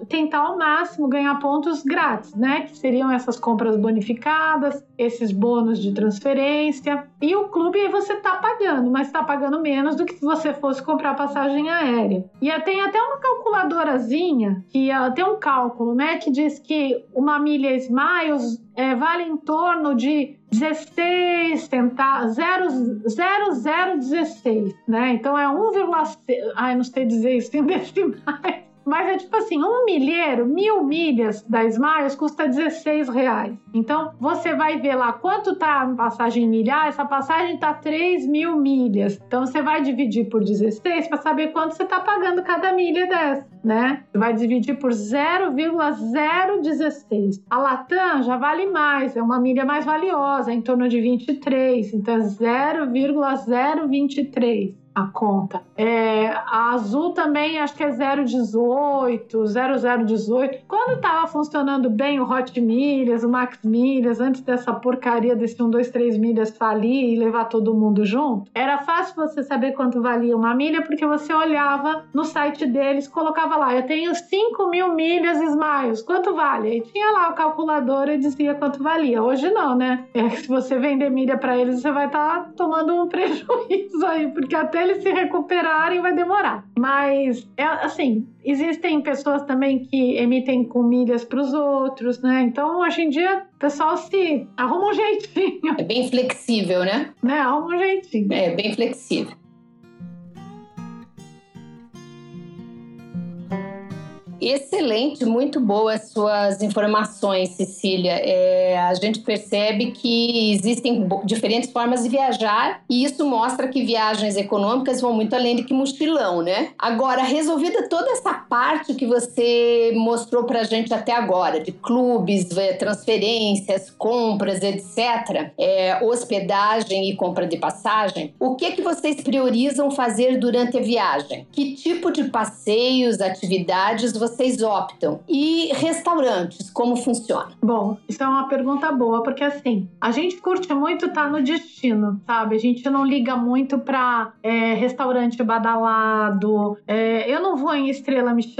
tentar ao máximo ganhar pontos grátis, né? Que seriam essas compras bonificadas, esses bônus de transferência. E o clube aí você tá pagando, mas está pagando menos do que se você fosse comprar passagem aérea. E tem até uma calculadorazinha que tem um cálculo, né? Que diz que uma milha Smiles é, vale em torno de 16 centavos, 0,016, né? Então é 1,6. Ai, não sei dizer isso em decimais. Mas é tipo assim, um milheiro, mil milhas da Smiles custa 16 reais. Então você vai ver lá quanto tá a passagem milhar, essa passagem tá 3 mil milhas. Então você vai dividir por 16 para saber quanto você tá pagando cada milha dessa, né? Você vai dividir por 0,016. A Latam já vale mais, é uma milha mais valiosa, em torno de 23, então é 0,023 a conta. É, a Azul também acho que é 018, 0018. Quando estava funcionando bem o Hot Milhas, o Max Milhas, antes dessa porcaria desse 1, 2, 3 milhas falir e levar todo mundo junto, era fácil você saber quanto valia uma milha porque você olhava no site deles, colocava lá, eu tenho 5 mil milhas Smiles, quanto vale? Aí tinha lá o calculador e dizia quanto valia. Hoje não, né? É, se você vender milha para eles, você vai estar tá tomando um prejuízo aí, porque até eles se recuperarem vai demorar. Mas, é assim, existem pessoas também que emitem com milhas para os outros, né? Então, hoje em dia, o pessoal se arruma um jeitinho. É bem flexível, né? Né? Arruma um jeitinho. É, bem flexível. Excelente, muito boas suas informações, Cecília. É, a gente percebe que existem diferentes formas de viajar e isso mostra que viagens econômicas vão muito além de que mochilão, né? Agora, resolvida toda essa parte que você mostrou pra gente até agora, de clubes, é, transferências, compras, etc., é, hospedagem e compra de passagem, o que, que vocês priorizam fazer durante a viagem? Que tipo de passeios, atividades vocês vocês optam? E restaurantes, como funciona? Bom, isso é uma pergunta boa, porque assim, a gente curte muito estar tá no destino, sabe? A gente não liga muito pra é, restaurante badalado, é, eu não vou em estrela Michelin,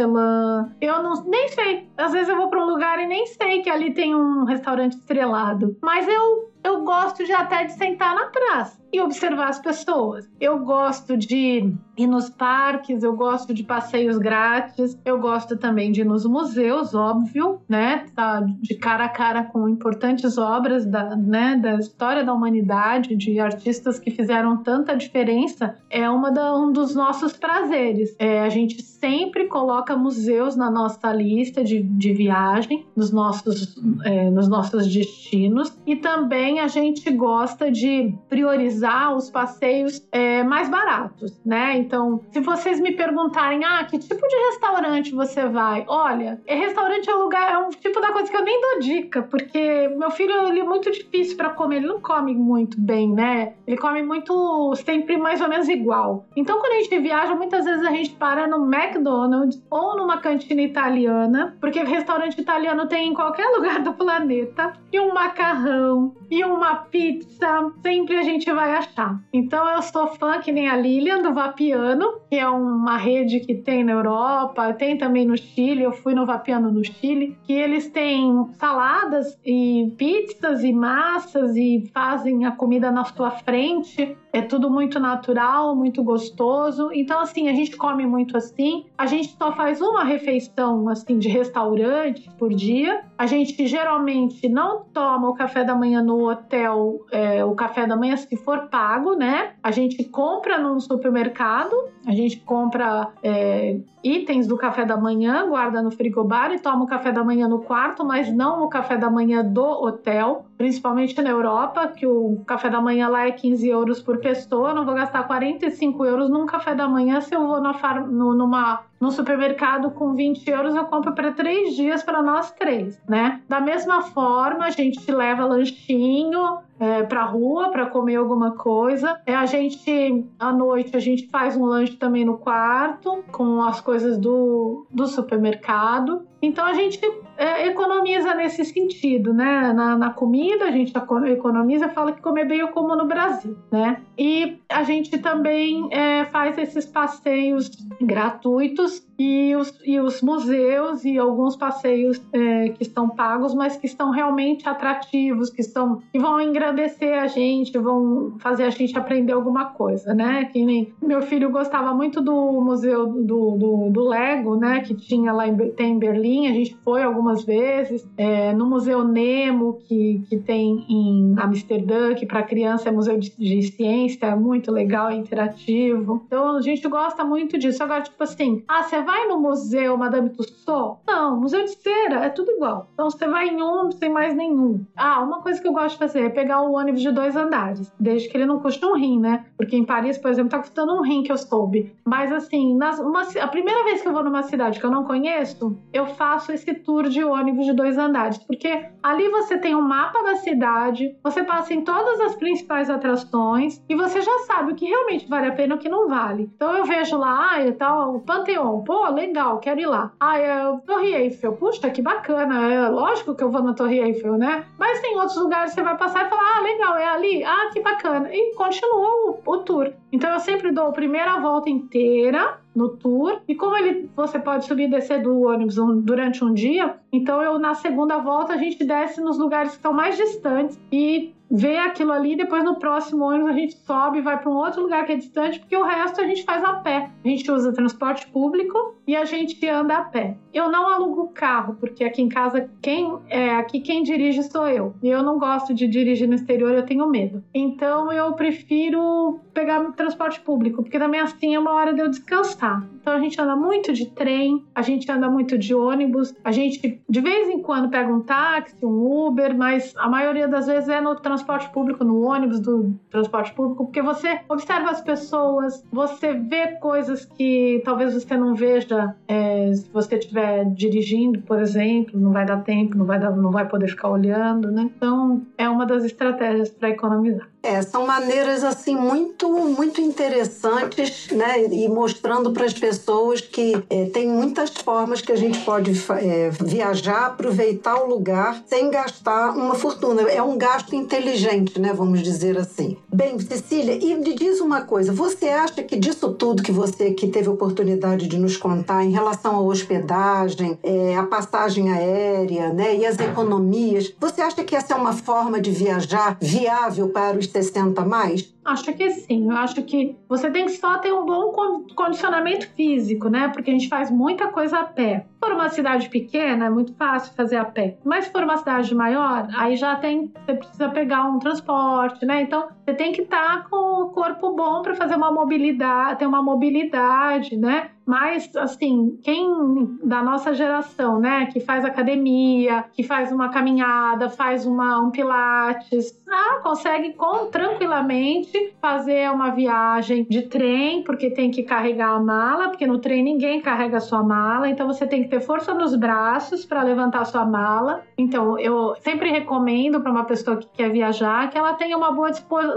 eu não nem sei Às vezes eu vou para um lugar e nem sei que ali tem um restaurante estrelado, mas eu eu gosto de até de sentar na praça e observar as pessoas. Eu gosto de ir nos parques, eu gosto de passeios grátis, eu gosto também de ir nos museus, óbvio, né? Tá de cara a cara com importantes obras da, né, da história da humanidade, de artistas que fizeram tanta diferença, é uma da, um dos nossos prazeres. É, a gente sempre coloca museus na nossa lista de, de viagem, nos nossos, é, nos nossos destinos, e também a gente gosta de priorizar os passeios é, mais baratos, né? Então, se vocês me perguntarem, ah, que tipo de restaurante você vai? Olha, é restaurante é um lugar, é um tipo da coisa que eu nem dou dica, porque meu filho ele é muito difícil para comer, ele não come muito bem, né? Ele come muito sempre mais ou menos igual. Então, quando a gente viaja, muitas vezes a gente para no McDonald's ou numa cantina italiana, porque restaurante italiano tem em qualquer lugar do planeta, e um macarrão, e uma pizza, sempre a gente vai achar. Então eu sou fã, que nem a Lilian, do Vapiano, que é uma rede que tem na Europa, tem também no Chile. Eu fui no Vapiano no Chile, que eles têm saladas e pizzas e massas e fazem a comida na sua frente. É tudo muito natural, muito gostoso. Então, assim, a gente come muito assim. A gente só faz uma refeição, assim, de restaurante por dia. A gente geralmente não toma o café da manhã no hotel, é, o café da manhã, se for pago, né? A gente compra no supermercado, a gente compra é, itens do café da manhã, guarda no frigobar e toma o café da manhã no quarto, mas não o café da manhã do hotel, principalmente na Europa, que o café da manhã lá é 15 euros por pessoa. Eu não vou gastar 45 euros num café da manhã se eu vou na far... numa no supermercado com 20 euros eu compro para três dias para nós três, né? Da mesma forma, a gente leva lanchinho é, para rua para comer alguma coisa. É, a gente à noite a gente faz um lanche também no quarto com as coisas do, do supermercado. Então a gente é, economiza nesse sentido, né? Na, na, comida a gente economiza, fala que comer bem eu como no Brasil, né? E a gente também é, faz esses passeios gratuitos e os, e os museus e alguns passeios é, que estão pagos, mas que estão realmente atrativos, que, estão, que vão engrandecer a gente, vão fazer a gente aprender alguma coisa, né? Que nem meu filho gostava muito do museu do, do, do Lego, né? Que tinha lá em, tem em Berlim, a gente foi algumas vezes, é, no Museu Nemo, que, que tem em Amsterdã, que para criança é museu de, de ciência, é muito legal, é interativo. Então a gente gosta muito disso. Agora, tipo assim, ah, você vai no museu Madame Tussauds? Não, museu de cera, é tudo igual. Então você vai em um sem mais nenhum. Ah, uma coisa que eu gosto de fazer é pegar o ônibus de dois andares, desde que ele não custe um rim, né? Porque em Paris, por exemplo, tá custando um rim que eu soube. Mas assim, nas, uma, a primeira vez que eu vou numa cidade que eu não conheço, eu faço esse tour de ônibus de dois andares, porque ali você tem um mapa da cidade, você passa em todas as principais atrações e você já sabe o que realmente vale a pena e o que não vale. Então eu vejo lá, ah, e tal, o Panteão, pô, legal, quero ir lá. Ah, é Torre Eiffel, puxa, que bacana, é lógico que eu vou na Torre Eiffel, né? Mas tem outros lugares que você vai passar e falar, ah, legal, é ali, ah, que bacana. E continua o, o tour. Então eu sempre dou a primeira volta inteira no tour. E como ele, você pode subir e descer do ônibus um, durante um dia, então eu na segunda volta a gente desce nos lugares que estão mais distantes e vê aquilo ali, depois no próximo ônibus a gente sobe e vai para um outro lugar que é distante, porque o resto a gente faz a pé. A gente usa transporte público e a gente anda a pé. Eu não alugo carro, porque aqui em casa quem é aqui quem dirige sou eu. E eu não gosto de dirigir no exterior, eu tenho medo. Então eu prefiro pegar transporte público, porque também assim é uma hora de eu descansar. Então a gente anda muito de trem, a gente anda muito de ônibus, a gente de vez em quando pega um táxi, um Uber, mas a maioria das vezes é no transporte público, no ônibus do transporte público, porque você observa as pessoas, você vê coisas que talvez você não veja é, se você estiver dirigindo, por exemplo, não vai dar tempo, não vai, dar, não vai poder ficar olhando, né? Então é uma das estratégias para economizar. É, são maneiras assim muito muito interessantes, né? E mostrando para as pessoas que é, tem muitas formas que a gente pode é, viajar, aproveitar o lugar sem gastar uma fortuna. É um gasto inteligente, né? Vamos dizer assim. Bem, Cecília, e me diz uma coisa: você acha que disso tudo que você que teve oportunidade de nos contar em relação à hospedagem, é, a passagem aérea, né? E as economias, você acha que essa é uma forma de viajar viável para os 60 mais? Acho que sim. Eu acho que você tem que só ter um bom condicionamento físico, né? Porque a gente faz muita coisa a pé. For uma cidade pequena, é muito fácil fazer a pé. Mas se for uma cidade maior, aí já tem. Você precisa pegar um transporte, né? Então você tem que estar tá com o corpo bom para fazer uma mobilidade, ter uma mobilidade, né? Mas, assim, quem da nossa geração, né, que faz academia, que faz uma caminhada, faz uma, um pilates, ah, consegue com, tranquilamente fazer uma viagem de trem, porque tem que carregar a mala, porque no trem ninguém carrega a sua mala, então você tem que ter força nos braços para levantar sua mala. Então, eu sempre recomendo para uma pessoa que quer viajar que ela tenha uma boa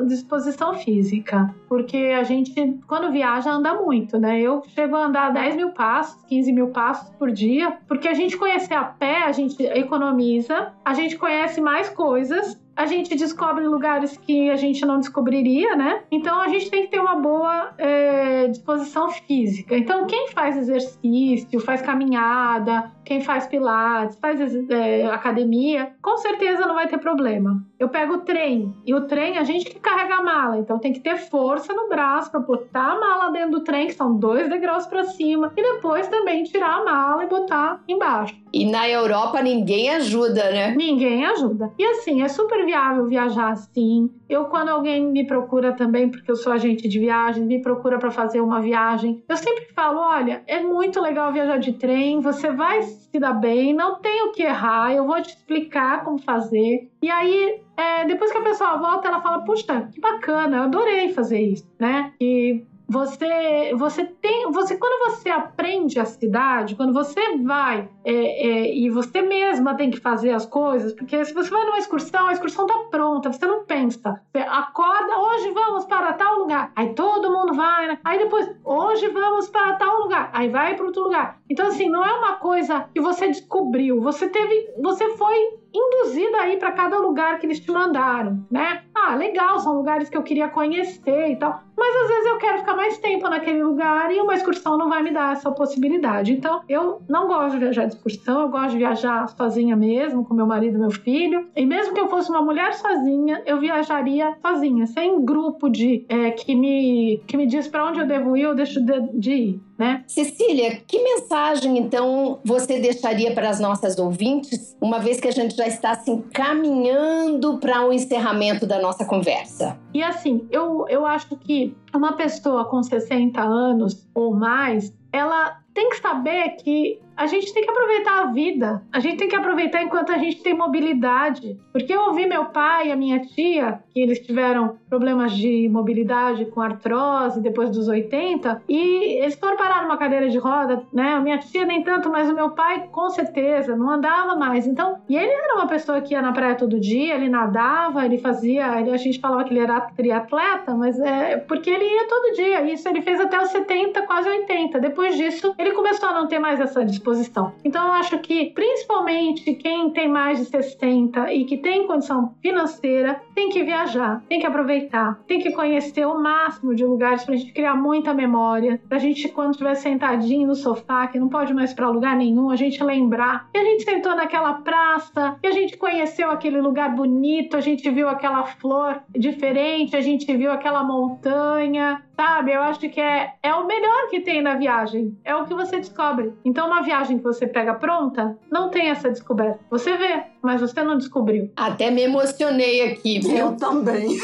disposição física, porque a gente, quando viaja, anda muito, né? Eu chego a andar andar 10 mil passos, 15 mil passos por dia, porque a gente conhecer a pé, a gente economiza, a gente conhece mais coisas a gente descobre lugares que a gente não descobriria, né? Então a gente tem que ter uma boa é, disposição física. Então quem faz exercício, faz caminhada, quem faz pilates, faz é, academia, com certeza não vai ter problema. Eu pego o trem e o trem a gente que carrega a mala, então tem que ter força no braço para botar a mala dentro do trem, que são dois degraus para cima, e depois também tirar a mala e botar embaixo. E na Europa ninguém ajuda, né? Ninguém ajuda. E assim, é super viável viajar assim. Eu, quando alguém me procura também, porque eu sou agente de viagem, me procura para fazer uma viagem, eu sempre falo: olha, é muito legal viajar de trem, você vai se dar bem, não tem o que errar, eu vou te explicar como fazer. E aí, é, depois que a pessoa volta, ela fala: puxa, que bacana, eu adorei fazer isso, né? E você, você tem, você quando você aprende a cidade, quando você vai é, é, e você mesma tem que fazer as coisas, porque se você vai numa excursão, a excursão tá pronta, você não pensa. Você acorda, hoje vamos para tal lugar, aí todo mundo vai, né? aí depois, hoje vamos para tal lugar, aí vai para outro lugar. Então assim, não é uma coisa que você descobriu, você teve, você foi induzida aí para cada lugar que eles te mandaram, né? Ah, legal, são lugares que eu queria conhecer e tal. Mas às vezes eu quero ficar mais tempo naquele lugar e uma excursão não vai me dar essa possibilidade. Então, eu não gosto de viajar de excursão, eu gosto de viajar sozinha mesmo, com meu marido e meu filho. E mesmo que eu fosse uma mulher sozinha, eu viajaria sozinha, sem grupo de é, que me que me diz para onde eu devo ir ou deixo de, de ir né? Cecília, que mensagem então você deixaria para as nossas ouvintes, uma vez que a gente já está assim caminhando para o um encerramento da nossa conversa? E assim, eu, eu acho que uma pessoa com 60 anos ou mais, ela tem que saber que a gente tem que aproveitar a vida. A gente tem que aproveitar enquanto a gente tem mobilidade. Porque eu ouvi meu pai e a minha tia, que eles tiveram problemas de mobilidade com artrose depois dos 80, e eles foram parar numa cadeira de roda, né? A minha tia nem tanto, mas o meu pai com certeza não andava mais. Então, e ele era uma pessoa que ia na praia todo dia, ele nadava, ele fazia, ele, a gente falava que ele era triatleta, mas é porque ele ia todo dia. Isso ele fez até os 70, quase 80. Depois disso, ele começou a não ter mais essa disposição. Então, eu acho que, principalmente, quem tem mais de 60 e que tem condição financeira, tem que viajar, tem que aproveitar, tem que conhecer o máximo de lugares para a gente criar muita memória, para a gente, quando estiver sentadinho no sofá, que não pode mais para lugar nenhum, a gente lembrar que a gente sentou naquela praça, que a gente conheceu aquele lugar bonito, a gente viu aquela flor diferente, a gente viu aquela montanha, sabe? Eu acho que é, é o melhor que tem na viagem, é o que você descobre. Então, uma viagem que você pega pronta, não tem essa descoberta. Você vê, mas você não descobriu. Até me emocionei aqui. Viu? Eu também.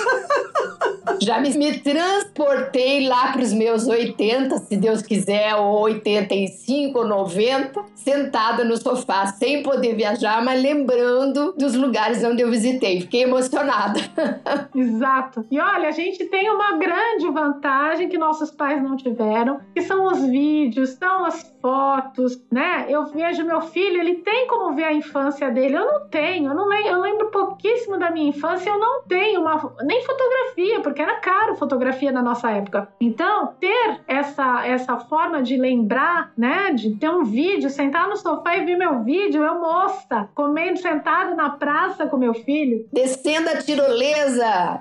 Já me, me transportei lá para os meus 80, se Deus quiser, ou 85 ou 90, sentada no sofá, sem poder viajar, mas lembrando dos lugares onde eu visitei. Fiquei emocionada. Exato. E olha, a gente tem uma grande vantagem que nossos pais não tiveram, que são os vídeos, são as fotos, né? Eu vejo meu filho, ele tem como ver a infância dele. Eu não tenho, eu não lembro, eu lembro pouquíssimo da minha infância, eu não tenho uma nem fotografia, porque era caro fotografia na nossa época. Então, ter essa essa forma de lembrar, né, de ter um vídeo, sentar no sofá e ver meu vídeo, eu moça, comendo sentado na praça com meu filho, descendo a tirolesa.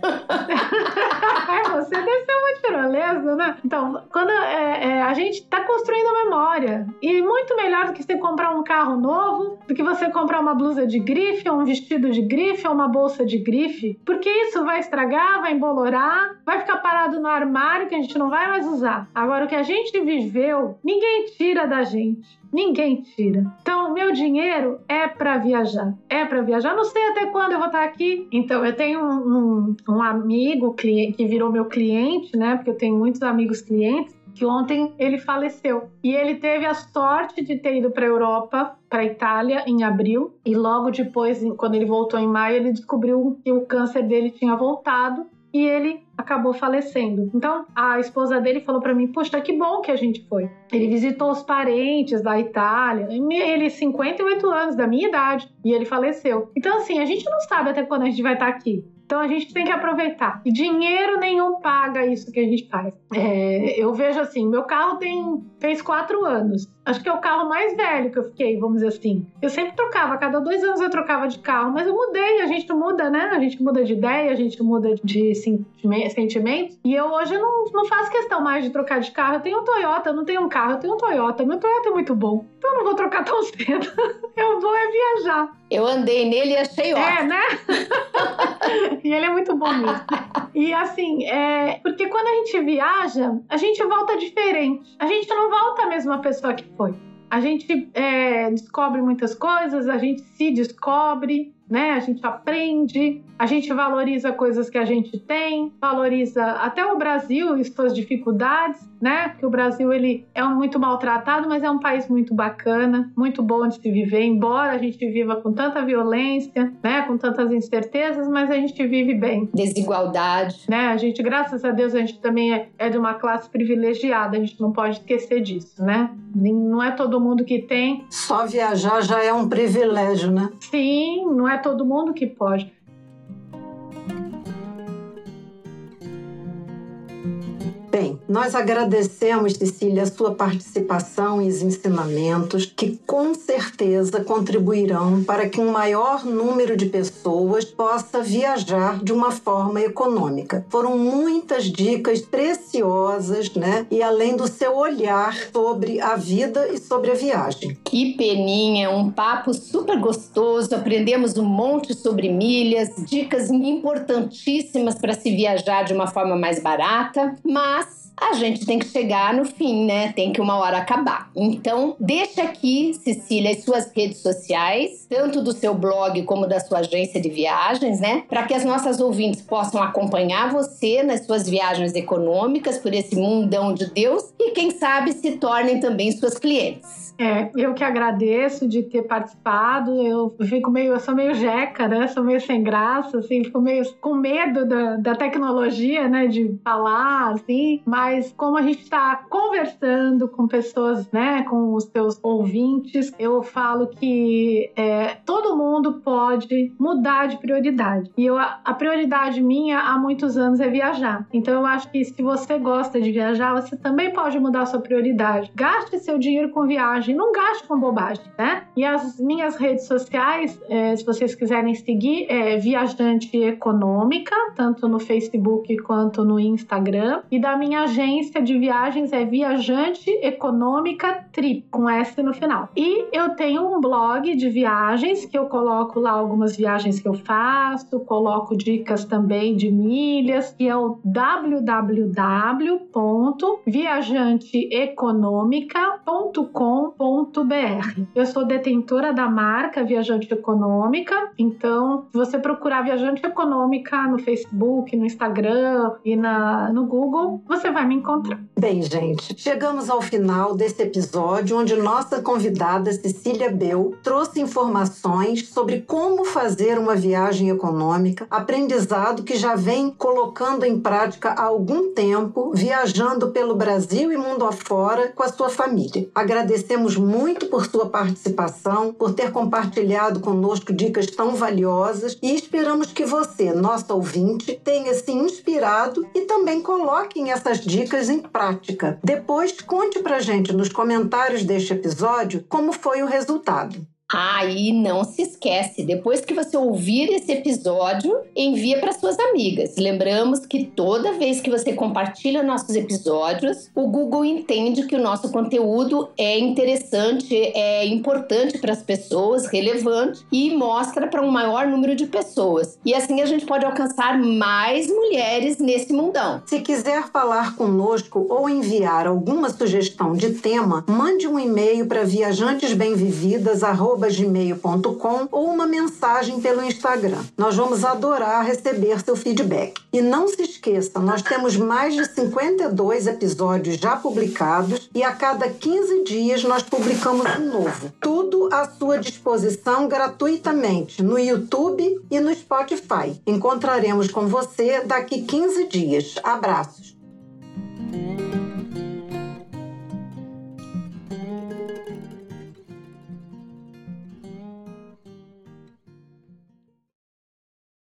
Você ser uma tirolesa, né? Então, quando é, é, a gente está construindo memória, e muito melhor do que você comprar um carro novo, do que você comprar uma blusa de grife, ou um vestido de grife, ou uma bolsa de grife, porque isso vai estragar, vai embolorar, vai ficar parado no armário que a gente não vai mais usar. Agora, o que a gente viveu, ninguém tira da gente. Ninguém tira. Então, meu dinheiro é para viajar. É para viajar. Não sei até quando eu vou estar aqui. Então, eu tenho um, um, um amigo que, virou meu cliente, né? Porque eu tenho muitos amigos clientes que ontem ele faleceu. E ele teve a sorte de ter ido para a Europa, para a Itália, em abril. E logo depois, quando ele voltou em maio, ele descobriu que o câncer dele tinha voltado e ele acabou falecendo. Então, a esposa dele falou para mim: Poxa, que bom que a gente foi. Ele visitou os parentes da Itália. Ele, 58 anos, da minha idade, e ele faleceu. Então, assim, a gente não sabe até quando a gente vai estar aqui. Então a gente tem que aproveitar. E dinheiro nenhum paga isso que a gente faz. É, eu vejo assim, meu carro tem fez quatro anos. Acho que é o carro mais velho que eu fiquei, vamos dizer assim. Eu sempre trocava, cada dois anos eu trocava de carro, mas eu mudei, a gente muda, né? A gente muda de ideia, a gente muda de sentimentos. E eu hoje não, não faço questão mais de trocar de carro. Eu tenho um Toyota, eu não tenho um carro, eu tenho um Toyota. Meu Toyota é muito bom. Então eu não vou trocar tão cedo. Eu vou é viajar. Eu andei nele e achei ótimo. É, né? e ele é muito bom mesmo. E assim, é... porque quando a gente viaja, a gente volta diferente. A gente não volta a mesma pessoa que foi. A gente é, descobre muitas coisas, a gente se descobre, né? A gente aprende, a gente valoriza coisas que a gente tem, valoriza até o Brasil e suas dificuldades, né? Porque o Brasil ele é muito maltratado, mas é um país muito bacana, muito bom de se viver, embora a gente viva com tanta violência, né? Com tantas incertezas, mas a gente vive bem. Desigualdade, né? A gente, graças a Deus, a gente também é, é de uma classe privilegiada, a gente não pode esquecer disso, né? Não é todo mundo que tem. Só viajar já é um privilégio, né? Sim, não é todo mundo que pode. Nós agradecemos, Cecília, a sua participação e os ensinamentos, que com certeza contribuirão para que um maior número de pessoas possa viajar de uma forma econômica. Foram muitas dicas preciosas, né? E além do seu olhar sobre a vida e sobre a viagem. Que peninha, um papo super gostoso. Aprendemos um monte sobre milhas, dicas importantíssimas para se viajar de uma forma mais barata, mas a gente tem que chegar no fim, né? Tem que uma hora acabar. Então, deixa aqui, Cecília, as suas redes sociais, tanto do seu blog como da sua agência de viagens, né? Para que as nossas ouvintes possam acompanhar você nas suas viagens econômicas por esse mundão de Deus e, quem sabe, se tornem também suas clientes. É, eu que agradeço de ter participado. Eu fico meio, eu sou meio jeca, né? Sou meio sem graça, assim, fico meio com medo da, da tecnologia, né? De falar, assim. Mas como a gente está conversando com pessoas, né? Com os seus ouvintes, eu falo que é, todo mundo pode mudar de prioridade. E eu, a prioridade minha há muitos anos é viajar. Então eu acho que se você gosta de viajar, você também pode mudar sua prioridade. Gaste seu dinheiro com viagem não gaste com bobagem, né? E as minhas redes sociais, é, se vocês quiserem seguir, é Viajante Econômica, tanto no Facebook quanto no Instagram. E da minha agência agência de viagens é Viajante Econômica Trip, com S no final. E eu tenho um blog de viagens que eu coloco lá algumas viagens que eu faço, coloco dicas também de milhas, que é o www.viajanteeconomica.com.br. Eu sou detentora da marca Viajante Econômica, então você procurar Viajante Econômica no Facebook, no Instagram e na, no Google, você vai me encontrar. Bem, gente, chegamos ao final desse episódio onde nossa convidada Cecília Bel trouxe informações sobre como fazer uma viagem econômica, aprendizado que já vem colocando em prática há algum tempo, viajando pelo Brasil e mundo afora com a sua família. Agradecemos muito por sua participação, por ter compartilhado conosco dicas tão valiosas e esperamos que você, nosso ouvinte, tenha se inspirado e também coloquem essas dicas em prática. Depois, conte pra gente nos comentários deste episódio como foi o resultado. Aí não se esquece, depois que você ouvir esse episódio, envia para suas amigas. Lembramos que toda vez que você compartilha nossos episódios, o Google entende que o nosso conteúdo é interessante, é importante para as pessoas, relevante e mostra para um maior número de pessoas. E assim a gente pode alcançar mais mulheres nesse mundão. Se quiser falar conosco ou enviar alguma sugestão de tema, mande um e-mail para viajantesbemvividas@ gmail.com ou uma mensagem pelo Instagram. Nós vamos adorar receber seu feedback. E não se esqueça, nós temos mais de 52 episódios já publicados e a cada 15 dias nós publicamos um novo. Tudo à sua disposição gratuitamente no YouTube e no Spotify. Encontraremos com você daqui 15 dias. Abraços!